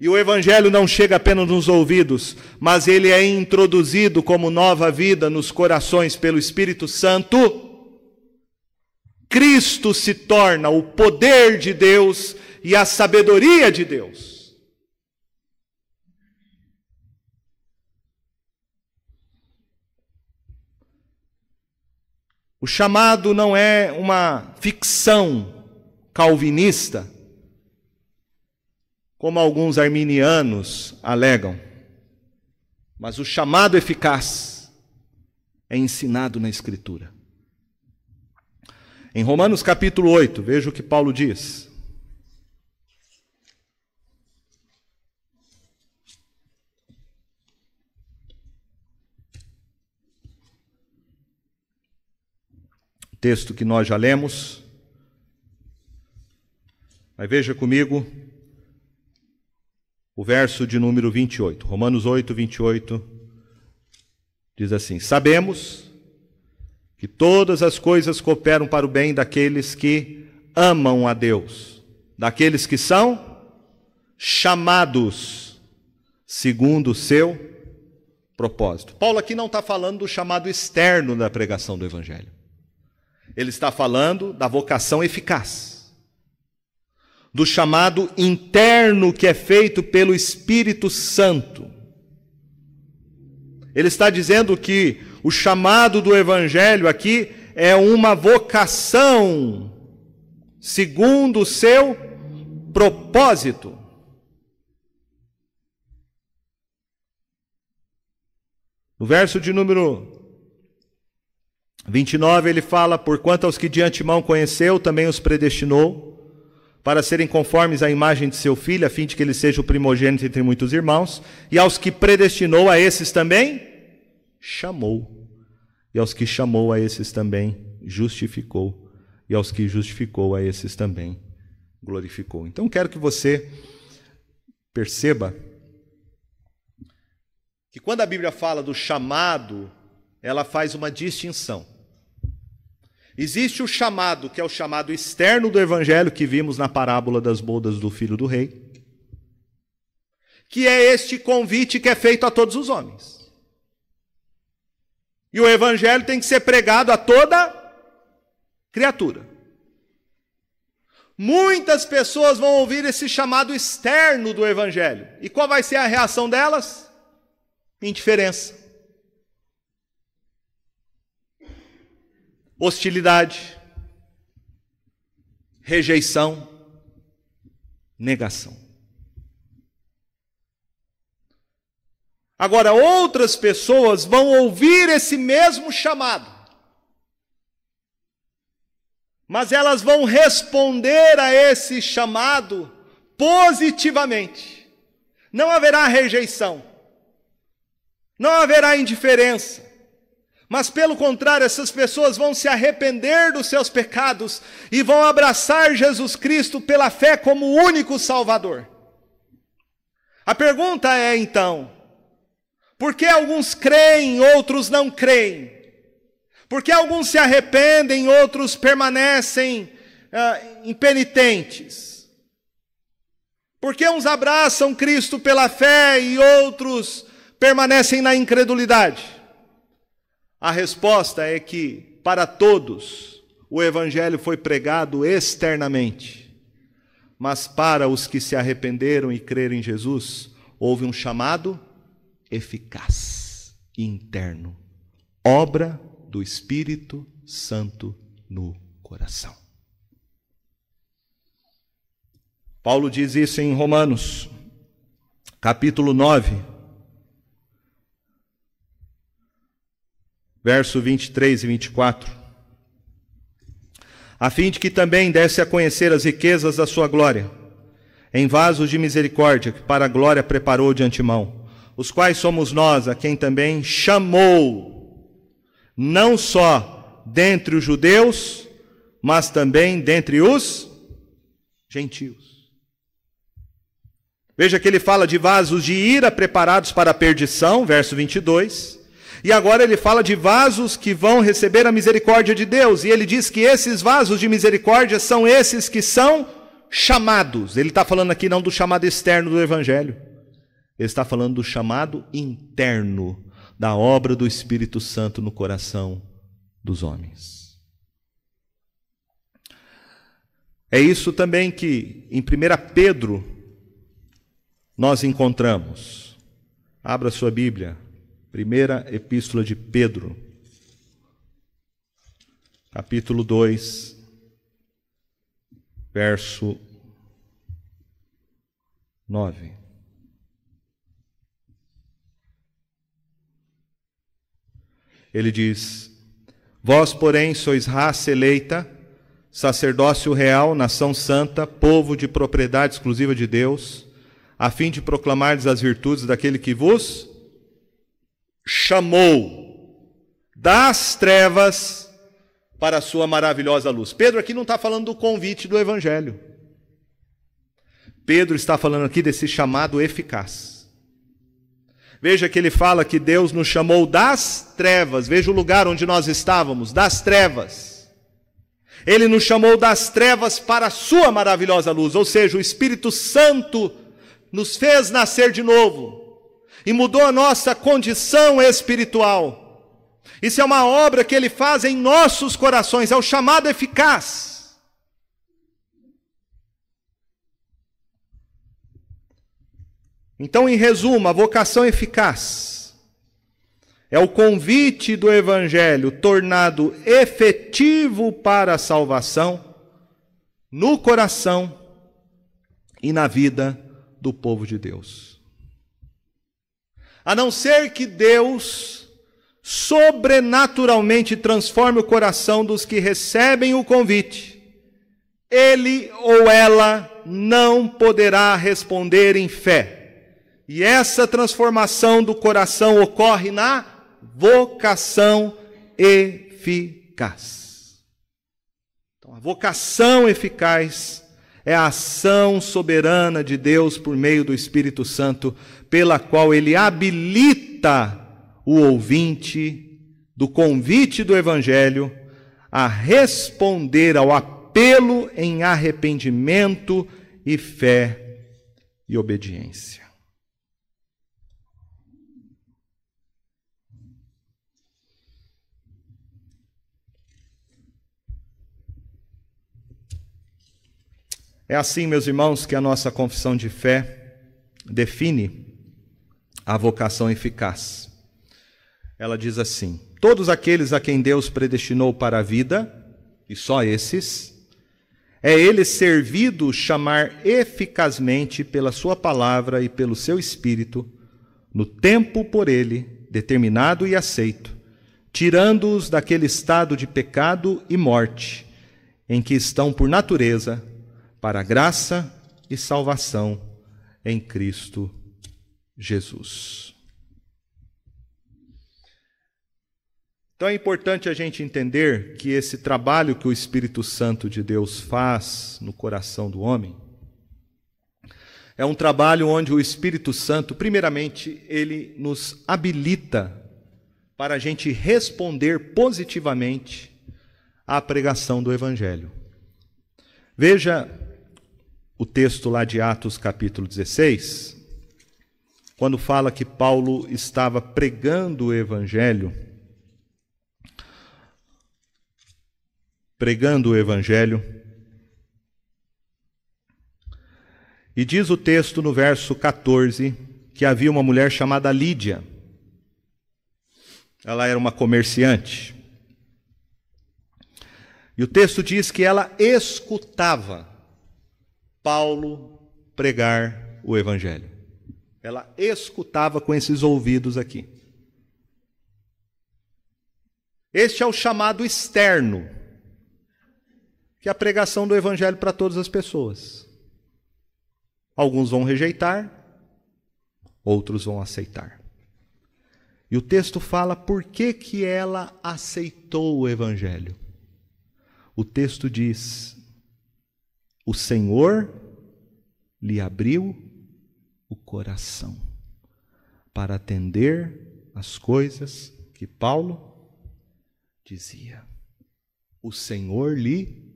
Speaker 1: e o Evangelho não chega apenas nos ouvidos, mas ele é introduzido como nova vida nos corações pelo Espírito Santo. Cristo se torna o poder de Deus e a sabedoria de Deus. O chamado não é uma ficção calvinista como alguns arminianos alegam, mas o chamado eficaz é ensinado na Escritura. Em Romanos capítulo 8, veja o que Paulo diz. Texto que nós já lemos. Mas veja comigo o verso de número 28. Romanos 8, 28 diz assim: Sabemos que todas as coisas cooperam para o bem daqueles que amam a Deus, daqueles que são chamados segundo o seu propósito. Paulo aqui não está falando do chamado externo da pregação do Evangelho. Ele está falando da vocação eficaz. Do chamado interno que é feito pelo Espírito Santo. Ele está dizendo que o chamado do Evangelho aqui é uma vocação segundo o seu propósito. No verso de número 29 ele fala: Porquanto aos que de antemão conheceu, também os predestinou para serem conformes à imagem de seu filho, a fim de que ele seja o primogênito entre muitos irmãos, e aos que predestinou a esses também chamou, e aos que chamou a esses também justificou, e aos que justificou a esses também glorificou. Então quero que você perceba que quando a Bíblia fala do chamado, ela faz uma distinção. Existe o chamado, que é o chamado externo do evangelho que vimos na parábola das bodas do filho do rei, que é este convite que é feito a todos os homens. E o evangelho tem que ser pregado a toda criatura. Muitas pessoas vão ouvir esse chamado externo do evangelho. E qual vai ser a reação delas? Indiferença. Hostilidade, rejeição, negação. Agora, outras pessoas vão ouvir esse mesmo chamado, mas elas vão responder a esse chamado positivamente. Não haverá rejeição, não haverá indiferença, mas pelo contrário, essas pessoas vão se arrepender dos seus pecados e vão abraçar Jesus Cristo pela fé como o único Salvador. A pergunta é então: por que alguns creem, outros não creem? Por que alguns se arrependem, outros permanecem ah, impenitentes? Por que uns abraçam Cristo pela fé e outros permanecem na incredulidade? A resposta é que, para todos, o Evangelho foi pregado externamente, mas para os que se arrependeram e creram em Jesus, houve um chamado eficaz, interno, obra do Espírito Santo no coração. Paulo diz isso em Romanos, capítulo 9, verso 23 e 24. A fim de que também desse a conhecer as riquezas da sua glória, em vasos de misericórdia, que para a glória preparou de antemão, os quais somos nós, a quem também chamou, não só dentre os judeus, mas também dentre os gentios. Veja que ele fala de vasos de ira preparados para a perdição, verso 22 e agora ele fala de vasos que vão receber a misericórdia de Deus. E ele diz que esses vasos de misericórdia são esses que são chamados. Ele está falando aqui não do chamado externo do Evangelho. Ele está falando do chamado interno da obra do Espírito Santo no coração dos homens. É isso também que em 1 Pedro nós encontramos. Abra sua Bíblia. Primeira Epístola de Pedro, capítulo 2, verso 9. Ele diz: Vós, porém, sois raça eleita, sacerdócio real, nação santa, povo de propriedade exclusiva de Deus, a fim de proclamardes as virtudes daquele que vos chamou das trevas para a sua maravilhosa luz. Pedro aqui não está falando do convite do Evangelho. Pedro está falando aqui desse chamado eficaz. Veja que ele fala que Deus nos chamou das trevas. Veja o lugar onde nós estávamos, das trevas. Ele nos chamou das trevas para a sua maravilhosa luz, ou seja, o Espírito Santo nos fez nascer de novo e mudou a nossa condição espiritual. Isso é uma obra que ele faz em nossos corações, é o chamado eficaz. Então, em resumo, a vocação eficaz é o convite do Evangelho tornado efetivo para a salvação no coração e na vida do povo de Deus. A não ser que Deus sobrenaturalmente transforme o coração dos que recebem o convite, ele ou ela não poderá responder em fé. E essa transformação do coração ocorre na vocação eficaz. Então, a vocação eficaz é a ação soberana de Deus por meio do Espírito Santo, pela qual ele habilita o ouvinte do convite do Evangelho a responder ao apelo em arrependimento e fé e obediência. É assim, meus irmãos, que a nossa confissão de fé define a vocação eficaz. Ela diz assim: Todos aqueles a quem Deus predestinou para a vida, e só esses, é ele servido chamar eficazmente pela sua palavra e pelo seu espírito, no tempo por ele determinado e aceito, tirando-os daquele estado de pecado e morte em que estão por natureza para graça e salvação em Cristo Jesus. Então é importante a gente entender que esse trabalho que o Espírito Santo de Deus faz no coração do homem é um trabalho onde o Espírito Santo, primeiramente, ele nos habilita para a gente responder positivamente à pregação do Evangelho. Veja o texto lá de Atos, capítulo 16, quando fala que Paulo estava pregando o evangelho, pregando o evangelho, e diz o texto no verso 14 que havia uma mulher chamada Lídia. Ela era uma comerciante. E o texto diz que ela escutava Paulo pregar o Evangelho. Ela escutava com esses ouvidos aqui. Este é o chamado externo, que é a pregação do Evangelho para todas as pessoas. Alguns vão rejeitar, outros vão aceitar. E o texto fala por que, que ela aceitou o Evangelho. O texto diz: o Senhor lhe abriu o coração para atender as coisas que Paulo dizia. O Senhor lhe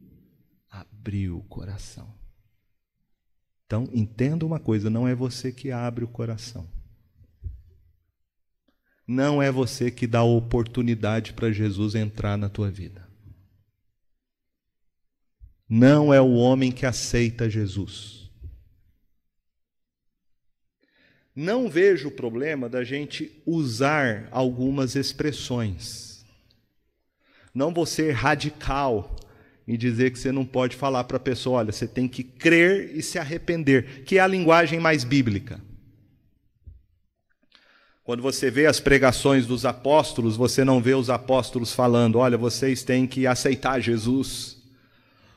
Speaker 1: abriu o coração. Então, entenda uma coisa: não é você que abre o coração. Não é você que dá oportunidade para Jesus entrar na tua vida não é o homem que aceita Jesus. Não vejo o problema da gente usar algumas expressões. Não vou ser radical e dizer que você não pode falar para a pessoa, olha, você tem que crer e se arrepender, que é a linguagem mais bíblica. Quando você vê as pregações dos apóstolos, você não vê os apóstolos falando, olha, vocês têm que aceitar Jesus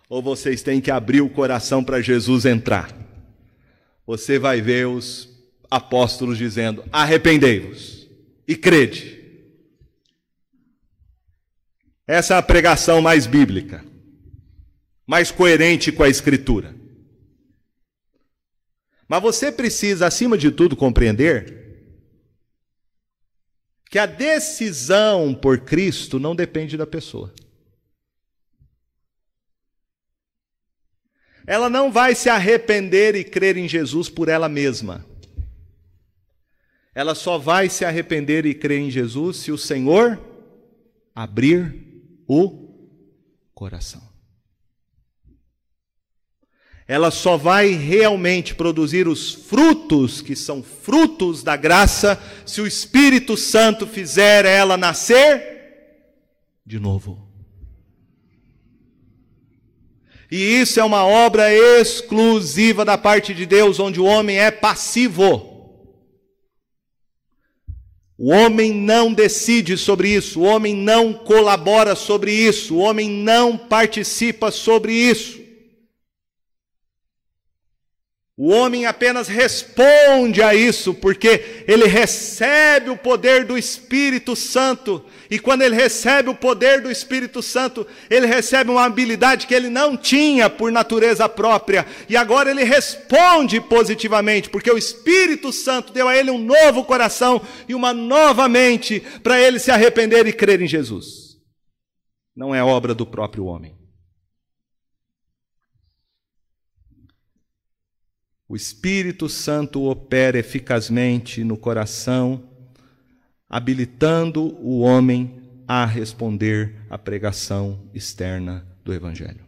Speaker 1: ou vocês têm que abrir o coração para Jesus entrar. Você vai ver os apóstolos dizendo: arrependei-vos e crede. Essa é a pregação mais bíblica, mais coerente com a Escritura. Mas você precisa, acima de tudo, compreender que a decisão por Cristo não depende da pessoa. ela não vai se arrepender e crer em Jesus por ela mesma. Ela só vai se arrepender e crer em Jesus se o Senhor abrir o coração. ela só vai realmente produzir os frutos, que são frutos da graça, se o Espírito Santo fizer ela nascer de novo. E isso é uma obra exclusiva da parte de Deus, onde o homem é passivo. O homem não decide sobre isso, o homem não colabora sobre isso, o homem não participa sobre isso. O homem apenas responde a isso, porque ele recebe o poder do Espírito Santo. E quando ele recebe o poder do Espírito Santo, ele recebe uma habilidade que ele não tinha por natureza própria. E agora ele responde positivamente, porque o Espírito Santo deu a ele um novo coração e uma nova mente para ele se arrepender e crer em Jesus. Não é obra do próprio homem. O Espírito Santo opera eficazmente no coração, habilitando o homem a responder à pregação externa do Evangelho.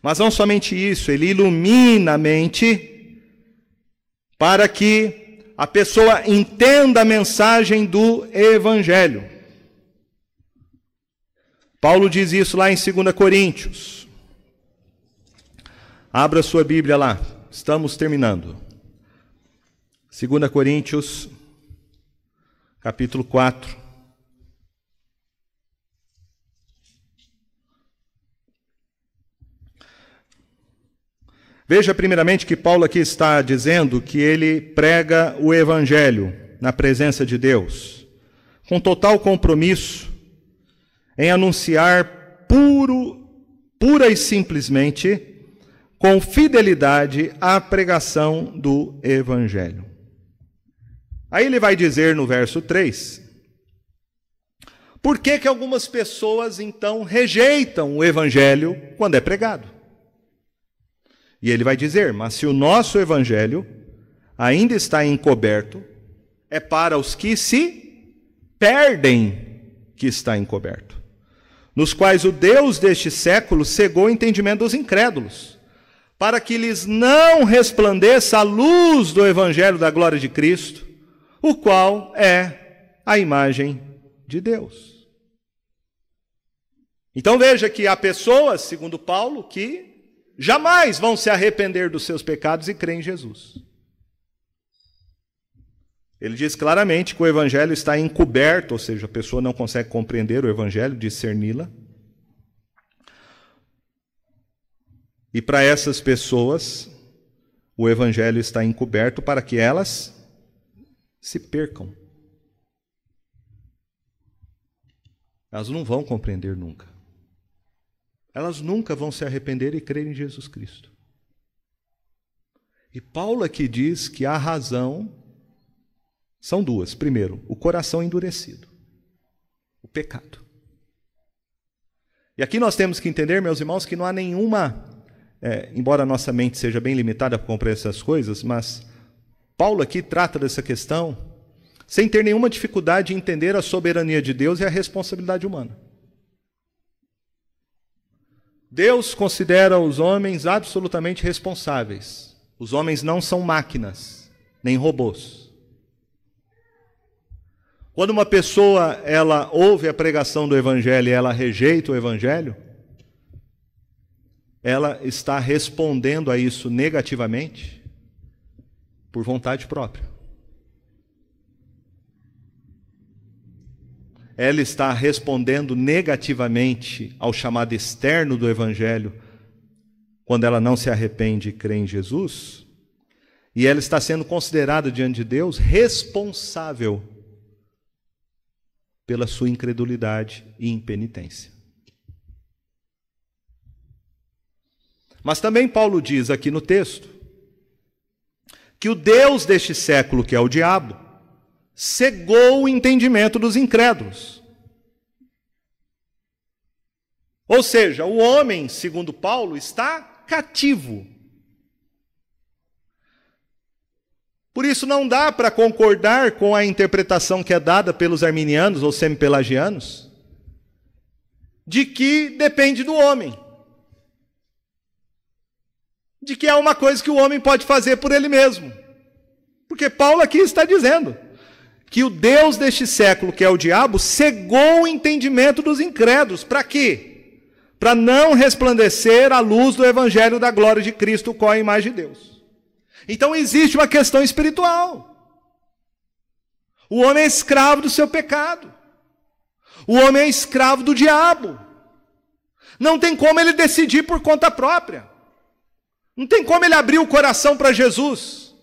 Speaker 1: Mas não somente isso, ele ilumina a mente para que a pessoa entenda a mensagem do Evangelho. Paulo diz isso lá em 2 Coríntios. Abra sua Bíblia lá. Estamos terminando. 2 Coríntios, capítulo 4. Veja primeiramente que Paulo aqui está dizendo que ele prega o evangelho na presença de Deus, com total compromisso em anunciar puro, pura e simplesmente com fidelidade à pregação do Evangelho. Aí ele vai dizer no verso 3: por que, que algumas pessoas então rejeitam o Evangelho quando é pregado? E ele vai dizer: mas se o nosso Evangelho ainda está encoberto, é para os que se perdem que está encoberto, nos quais o Deus deste século cegou o entendimento dos incrédulos para que lhes não resplandeça a luz do Evangelho da glória de Cristo, o qual é a imagem de Deus. Então veja que há pessoas, segundo Paulo, que jamais vão se arrepender dos seus pecados e crer em Jesus. Ele diz claramente que o evangelho está encoberto, ou seja, a pessoa não consegue compreender o evangelho, discerni-la. E para essas pessoas, o evangelho está encoberto para que elas se percam. Elas não vão compreender nunca. Elas nunca vão se arrepender e crer em Jesus Cristo. E Paulo aqui diz que a razão são duas. Primeiro, o coração endurecido, o pecado. E aqui nós temos que entender, meus irmãos, que não há nenhuma é, embora a nossa mente seja bem limitada para compreender essas coisas, mas Paulo aqui trata dessa questão sem ter nenhuma dificuldade em entender a soberania de Deus e a responsabilidade humana. Deus considera os homens absolutamente responsáveis. Os homens não são máquinas, nem robôs. Quando uma pessoa ela ouve a pregação do evangelho e ela rejeita o evangelho, ela está respondendo a isso negativamente por vontade própria. Ela está respondendo negativamente ao chamado externo do Evangelho, quando ela não se arrepende e crê em Jesus, e ela está sendo considerada diante de Deus responsável pela sua incredulidade e impenitência. Mas também Paulo diz aqui no texto que o Deus deste século, que é o diabo, cegou o entendimento dos incrédulos. Ou seja, o homem, segundo Paulo, está cativo. Por isso não dá para concordar com a interpretação que é dada pelos arminianos ou semi-pelagianos, de que depende do homem. De que é uma coisa que o homem pode fazer por ele mesmo. Porque Paulo aqui está dizendo que o Deus deste século, que é o diabo, cegou o entendimento dos incrédulos. Para quê? Para não resplandecer a luz do evangelho da glória de Cristo, qual é a imagem de Deus. Então existe uma questão espiritual. O homem é escravo do seu pecado. O homem é escravo do diabo. Não tem como ele decidir por conta própria. Não tem como ele abrir o coração para Jesus.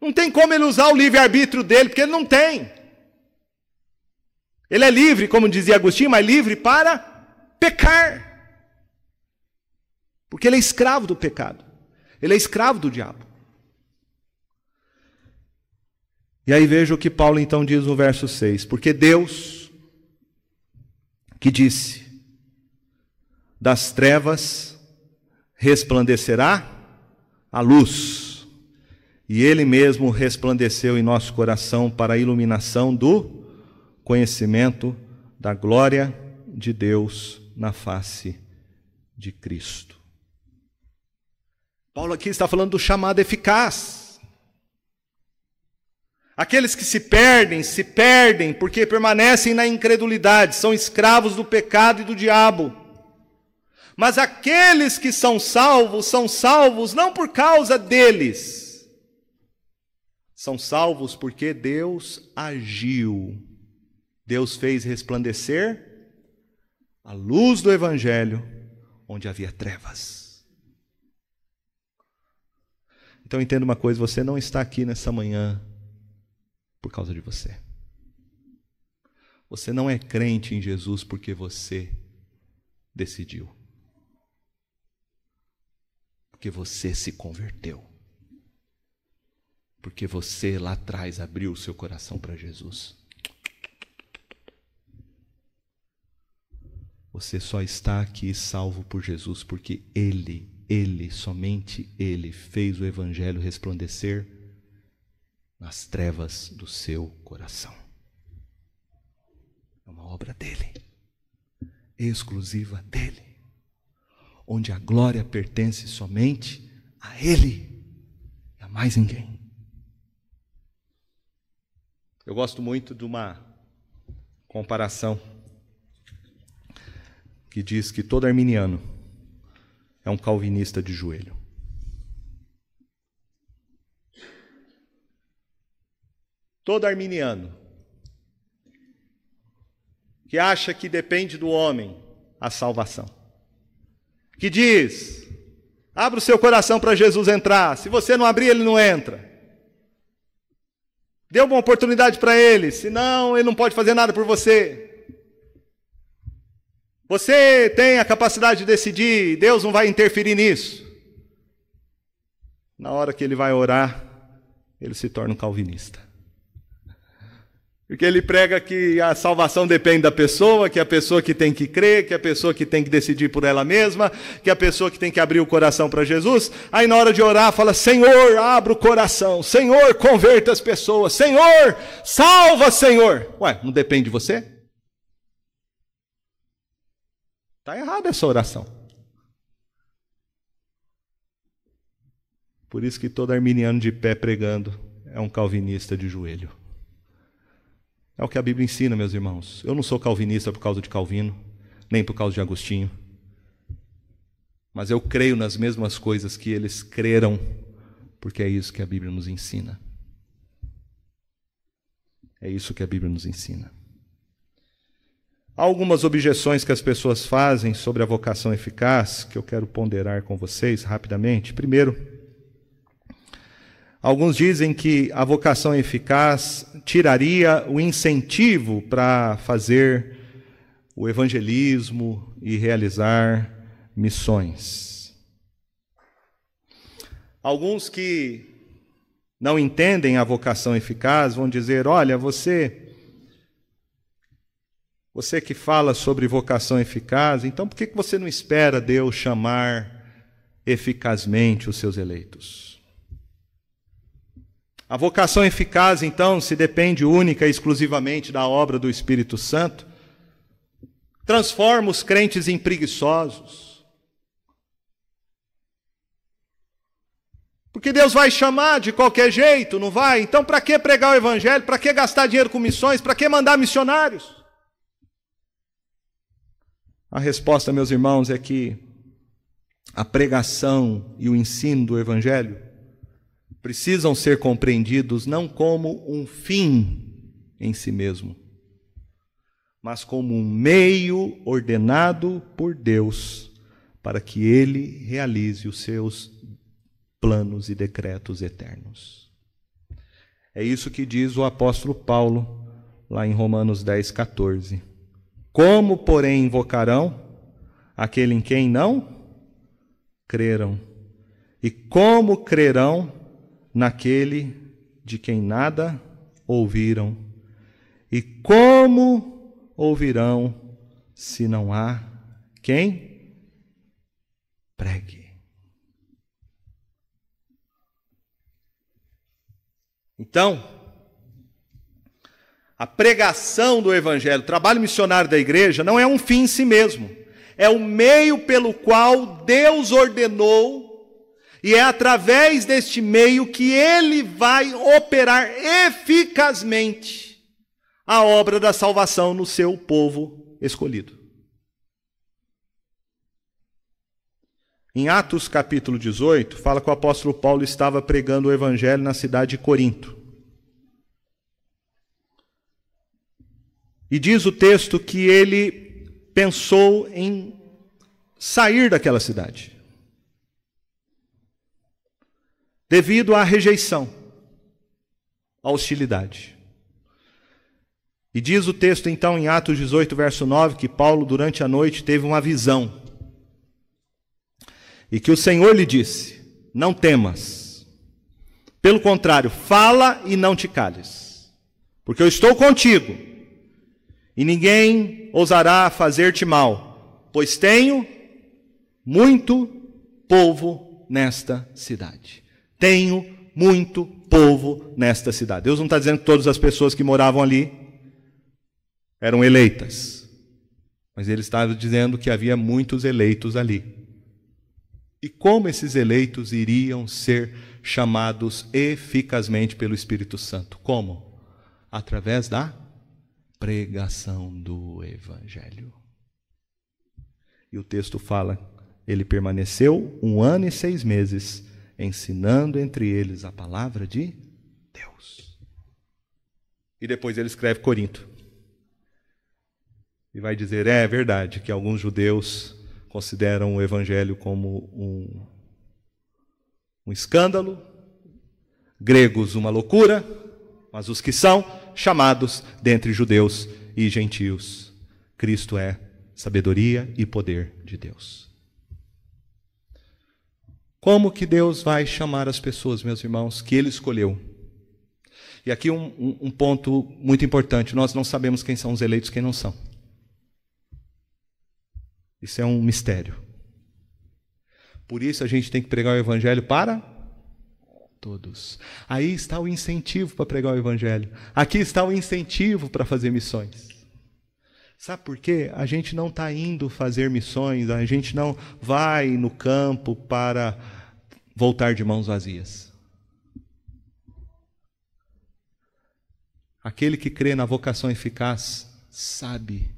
Speaker 1: Não tem como ele usar o livre-arbítrio dele, porque ele não tem. Ele é livre, como dizia Agostinho, mas livre para pecar. Porque ele é escravo do pecado. Ele é escravo do diabo. E aí veja o que Paulo então diz no verso 6: Porque Deus, que disse, das trevas resplandecerá a luz. E Ele mesmo resplandeceu em nosso coração para a iluminação do conhecimento da glória de Deus na face de Cristo. Paulo aqui está falando do chamado eficaz. Aqueles que se perdem, se perdem porque permanecem na incredulidade, são escravos do pecado e do diabo. Mas aqueles que são salvos, são salvos não por causa deles, são salvos porque Deus agiu, Deus fez resplandecer a luz do Evangelho onde havia trevas. Então entenda uma coisa: você não está aqui nessa manhã por causa de você. Você não é crente em Jesus porque você decidiu porque você se converteu. Porque você lá atrás abriu o seu coração para Jesus. Você só está aqui salvo por Jesus porque Ele, Ele, somente Ele, fez o Evangelho resplandecer nas trevas do seu coração. É uma obra dele, exclusiva dele onde a glória pertence somente a Ele e a mais ninguém. Eu gosto muito de uma comparação que diz que todo arminiano é um calvinista de joelho. Todo arminiano que acha que depende do homem a salvação que diz: abra o seu coração para Jesus entrar. Se você não abrir, ele não entra. Dê uma oportunidade para ele, senão ele não pode fazer nada por você. Você tem a capacidade de decidir, Deus não vai interferir nisso. Na hora que ele vai orar, ele se torna um calvinista. Porque ele prega que a salvação depende da pessoa, que é a pessoa que tem que crer, que é a pessoa que tem que decidir por ela mesma, que é a pessoa que tem que abrir o coração para Jesus. Aí na hora de orar, fala: Senhor, abra o coração. Senhor, converta as pessoas. Senhor, salva, Senhor. Ué, não depende de você? Está errada essa oração. Por isso que todo arminiano de pé pregando é um calvinista de joelho. É o que a Bíblia ensina, meus irmãos. Eu não sou calvinista por causa de Calvino, nem por causa de Agostinho. Mas eu creio nas mesmas coisas que eles creram, porque é isso que a Bíblia nos ensina. É isso que a Bíblia nos ensina. Há algumas objeções que as pessoas fazem sobre a vocação eficaz que eu quero ponderar com vocês rapidamente. Primeiro, Alguns dizem que a vocação eficaz tiraria o incentivo para fazer o evangelismo e realizar missões. Alguns que não entendem a vocação eficaz vão dizer: olha, você. Você que fala sobre vocação eficaz, então por que você não espera Deus chamar eficazmente os seus eleitos? A vocação eficaz, então, se depende única e exclusivamente da obra do Espírito Santo, transforma os crentes em preguiçosos. Porque Deus vai chamar de qualquer jeito, não vai? Então, para que pregar o Evangelho? Para que gastar dinheiro com missões? Para que mandar missionários? A resposta, meus irmãos, é que a pregação e o ensino do Evangelho precisam ser compreendidos não como um fim em si mesmo, mas como um meio ordenado por Deus para que ele realize os seus planos e decretos eternos. É isso que diz o apóstolo Paulo lá em Romanos 10, 14. Como, porém, invocarão aquele em quem não creram? E como crerão naquele de quem nada ouviram? E como ouvirão se não há quem pregue? Então, a pregação do Evangelho, o trabalho missionário da igreja, não é um fim em si mesmo, é o meio pelo qual Deus ordenou, e é através deste meio que Ele vai operar eficazmente a obra da salvação no seu povo escolhido. Em Atos capítulo 18, fala que o apóstolo Paulo estava pregando o evangelho na cidade de Corinto. E diz o texto que ele pensou em sair daquela cidade. Devido à rejeição, à hostilidade. E diz o texto então em Atos 18, verso 9, que Paulo durante a noite teve uma visão. E que o Senhor lhe disse: Não temas. Pelo contrário, fala e não te cales. Porque eu estou contigo e ninguém ousará fazer-te mal, pois tenho muito povo nesta cidade. Tenho muito povo nesta cidade. Deus não está dizendo que todas as pessoas que moravam ali eram eleitas, mas Ele estava dizendo que havia muitos eleitos ali. E como esses eleitos iriam ser chamados eficazmente pelo Espírito Santo? Como? Através da pregação do Evangelho. E o texto fala: ele permaneceu um ano e seis meses ensinando entre eles a palavra de Deus. E depois ele escreve Corinto. E vai dizer: é verdade que alguns judeus consideram o evangelho como um, um escândalo, gregos uma loucura, mas os que são chamados dentre judeus e gentios. Cristo é sabedoria e poder de Deus. Como que Deus vai chamar as pessoas, meus irmãos, que Ele escolheu? E aqui um, um, ponto muito importante: nós não sabemos quem são os eleitos e quem não são. Isso é um mistério. Por isso a gente tem que pregar o Evangelho para todos. Aí está o incentivo para pregar o Evangelho. Aqui está o incentivo para fazer missões. Sabe por quê? A gente não está indo fazer missões, a gente não vai no campo para voltar de mãos vazias. Aquele que crê na vocação eficaz sabe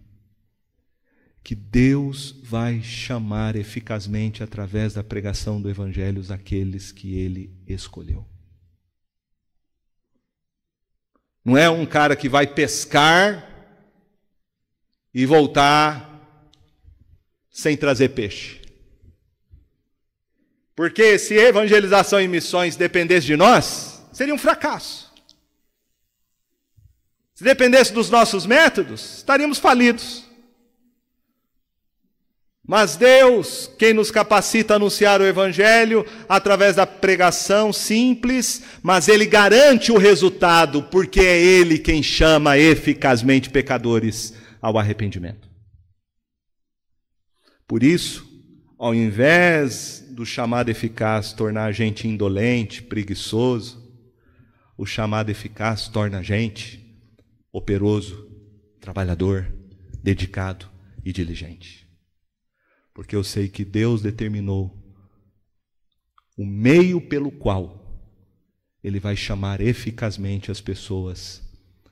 Speaker 1: que Deus vai chamar eficazmente através da pregação do Evangelho aqueles que Ele escolheu. Não é um cara que vai pescar e voltar sem trazer peixe. Porque se evangelização e missões dependesse de nós, seria um fracasso. Se dependesse dos nossos métodos, estaríamos falidos. Mas Deus, quem nos capacita a anunciar o Evangelho através da pregação simples, mas Ele garante o resultado, porque é Ele quem chama eficazmente pecadores ao arrependimento. Por isso, ao invés do chamado eficaz tornar a gente indolente, preguiçoso, o chamado eficaz torna a gente operoso, trabalhador, dedicado e diligente porque eu sei que Deus determinou o meio pelo qual ele vai chamar eficazmente as pessoas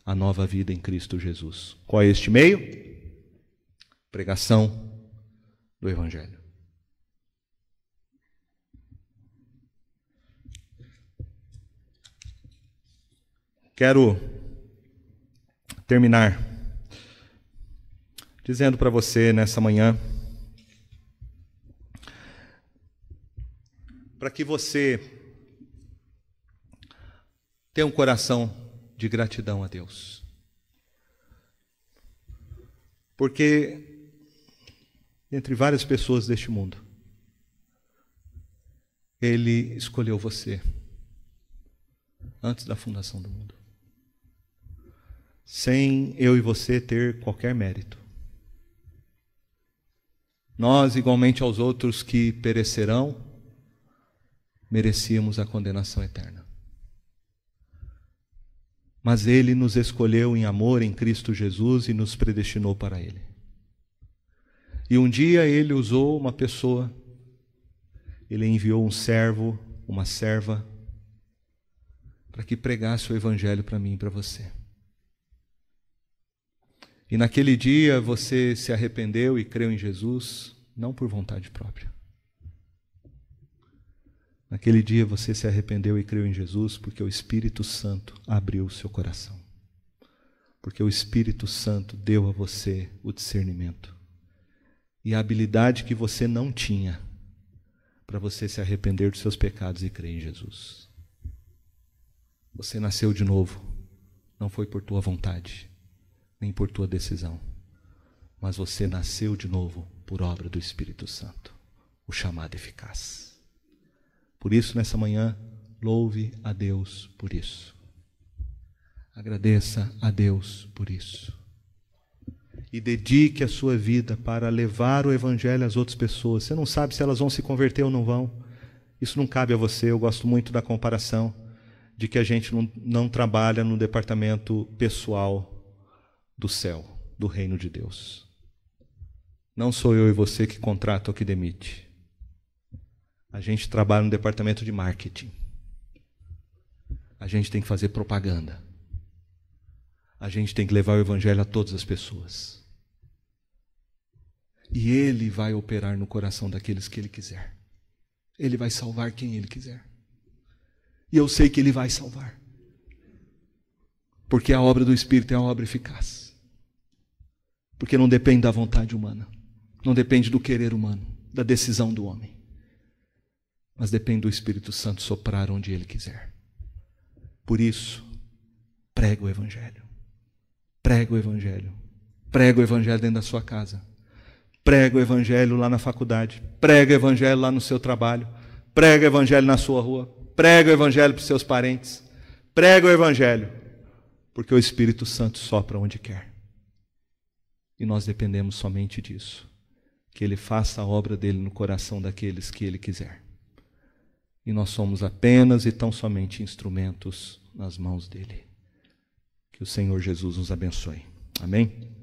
Speaker 1: à nova vida em Cristo Jesus. Qual é este meio? Pregação do Evangelho. Quero terminar dizendo para você nessa manhã, para que você tenha um coração de gratidão a Deus. Porque, entre várias pessoas deste mundo, Ele escolheu você antes da fundação do mundo sem eu e você ter qualquer mérito. Nós, igualmente aos outros que perecerão, merecíamos a condenação eterna. Mas Ele nos escolheu em amor em Cristo Jesus e nos predestinou para Ele. E um dia Ele usou uma pessoa, Ele enviou um servo, uma serva, para que pregasse o Evangelho para mim e para você. E naquele dia você se arrependeu e creu em Jesus, não por vontade própria. Naquele dia você se arrependeu e creu em Jesus porque o Espírito Santo abriu o seu coração. Porque o Espírito Santo deu a você o discernimento e a habilidade que você não tinha para você se arrepender dos seus pecados e crer em Jesus. Você nasceu de novo, não foi por tua vontade nem por tua decisão, mas você nasceu de novo por obra do Espírito Santo, o chamado eficaz. Por isso, nessa manhã, louve a Deus por isso. Agradeça a Deus por isso. E dedique a sua vida para levar o Evangelho às outras pessoas. Você não sabe se elas vão se converter ou não vão. Isso não cabe a você. Eu gosto muito da comparação de que a gente não, não trabalha no departamento pessoal do céu, do reino de Deus. Não sou eu e você que contrata ou que demite. A gente trabalha no departamento de marketing. A gente tem que fazer propaganda. A gente tem que levar o evangelho a todas as pessoas. E ele vai operar no coração daqueles que ele quiser. Ele vai salvar quem ele quiser. E eu sei que ele vai salvar. Porque a obra do Espírito é uma obra eficaz. Porque não depende da vontade humana, não depende do querer humano, da decisão do homem, mas depende do Espírito Santo soprar onde ele quiser. Por isso, prega o Evangelho, prega o Evangelho, prega o Evangelho dentro da sua casa, prega o Evangelho lá na faculdade, prega o Evangelho lá no seu trabalho, prega o Evangelho na sua rua, prega o Evangelho para os seus parentes, prega o Evangelho, porque o Espírito Santo sopra onde quer. E nós dependemos somente disso. Que Ele faça a obra dele no coração daqueles que Ele quiser. E nós somos apenas e tão somente instrumentos nas mãos dele. Que o Senhor Jesus nos abençoe. Amém?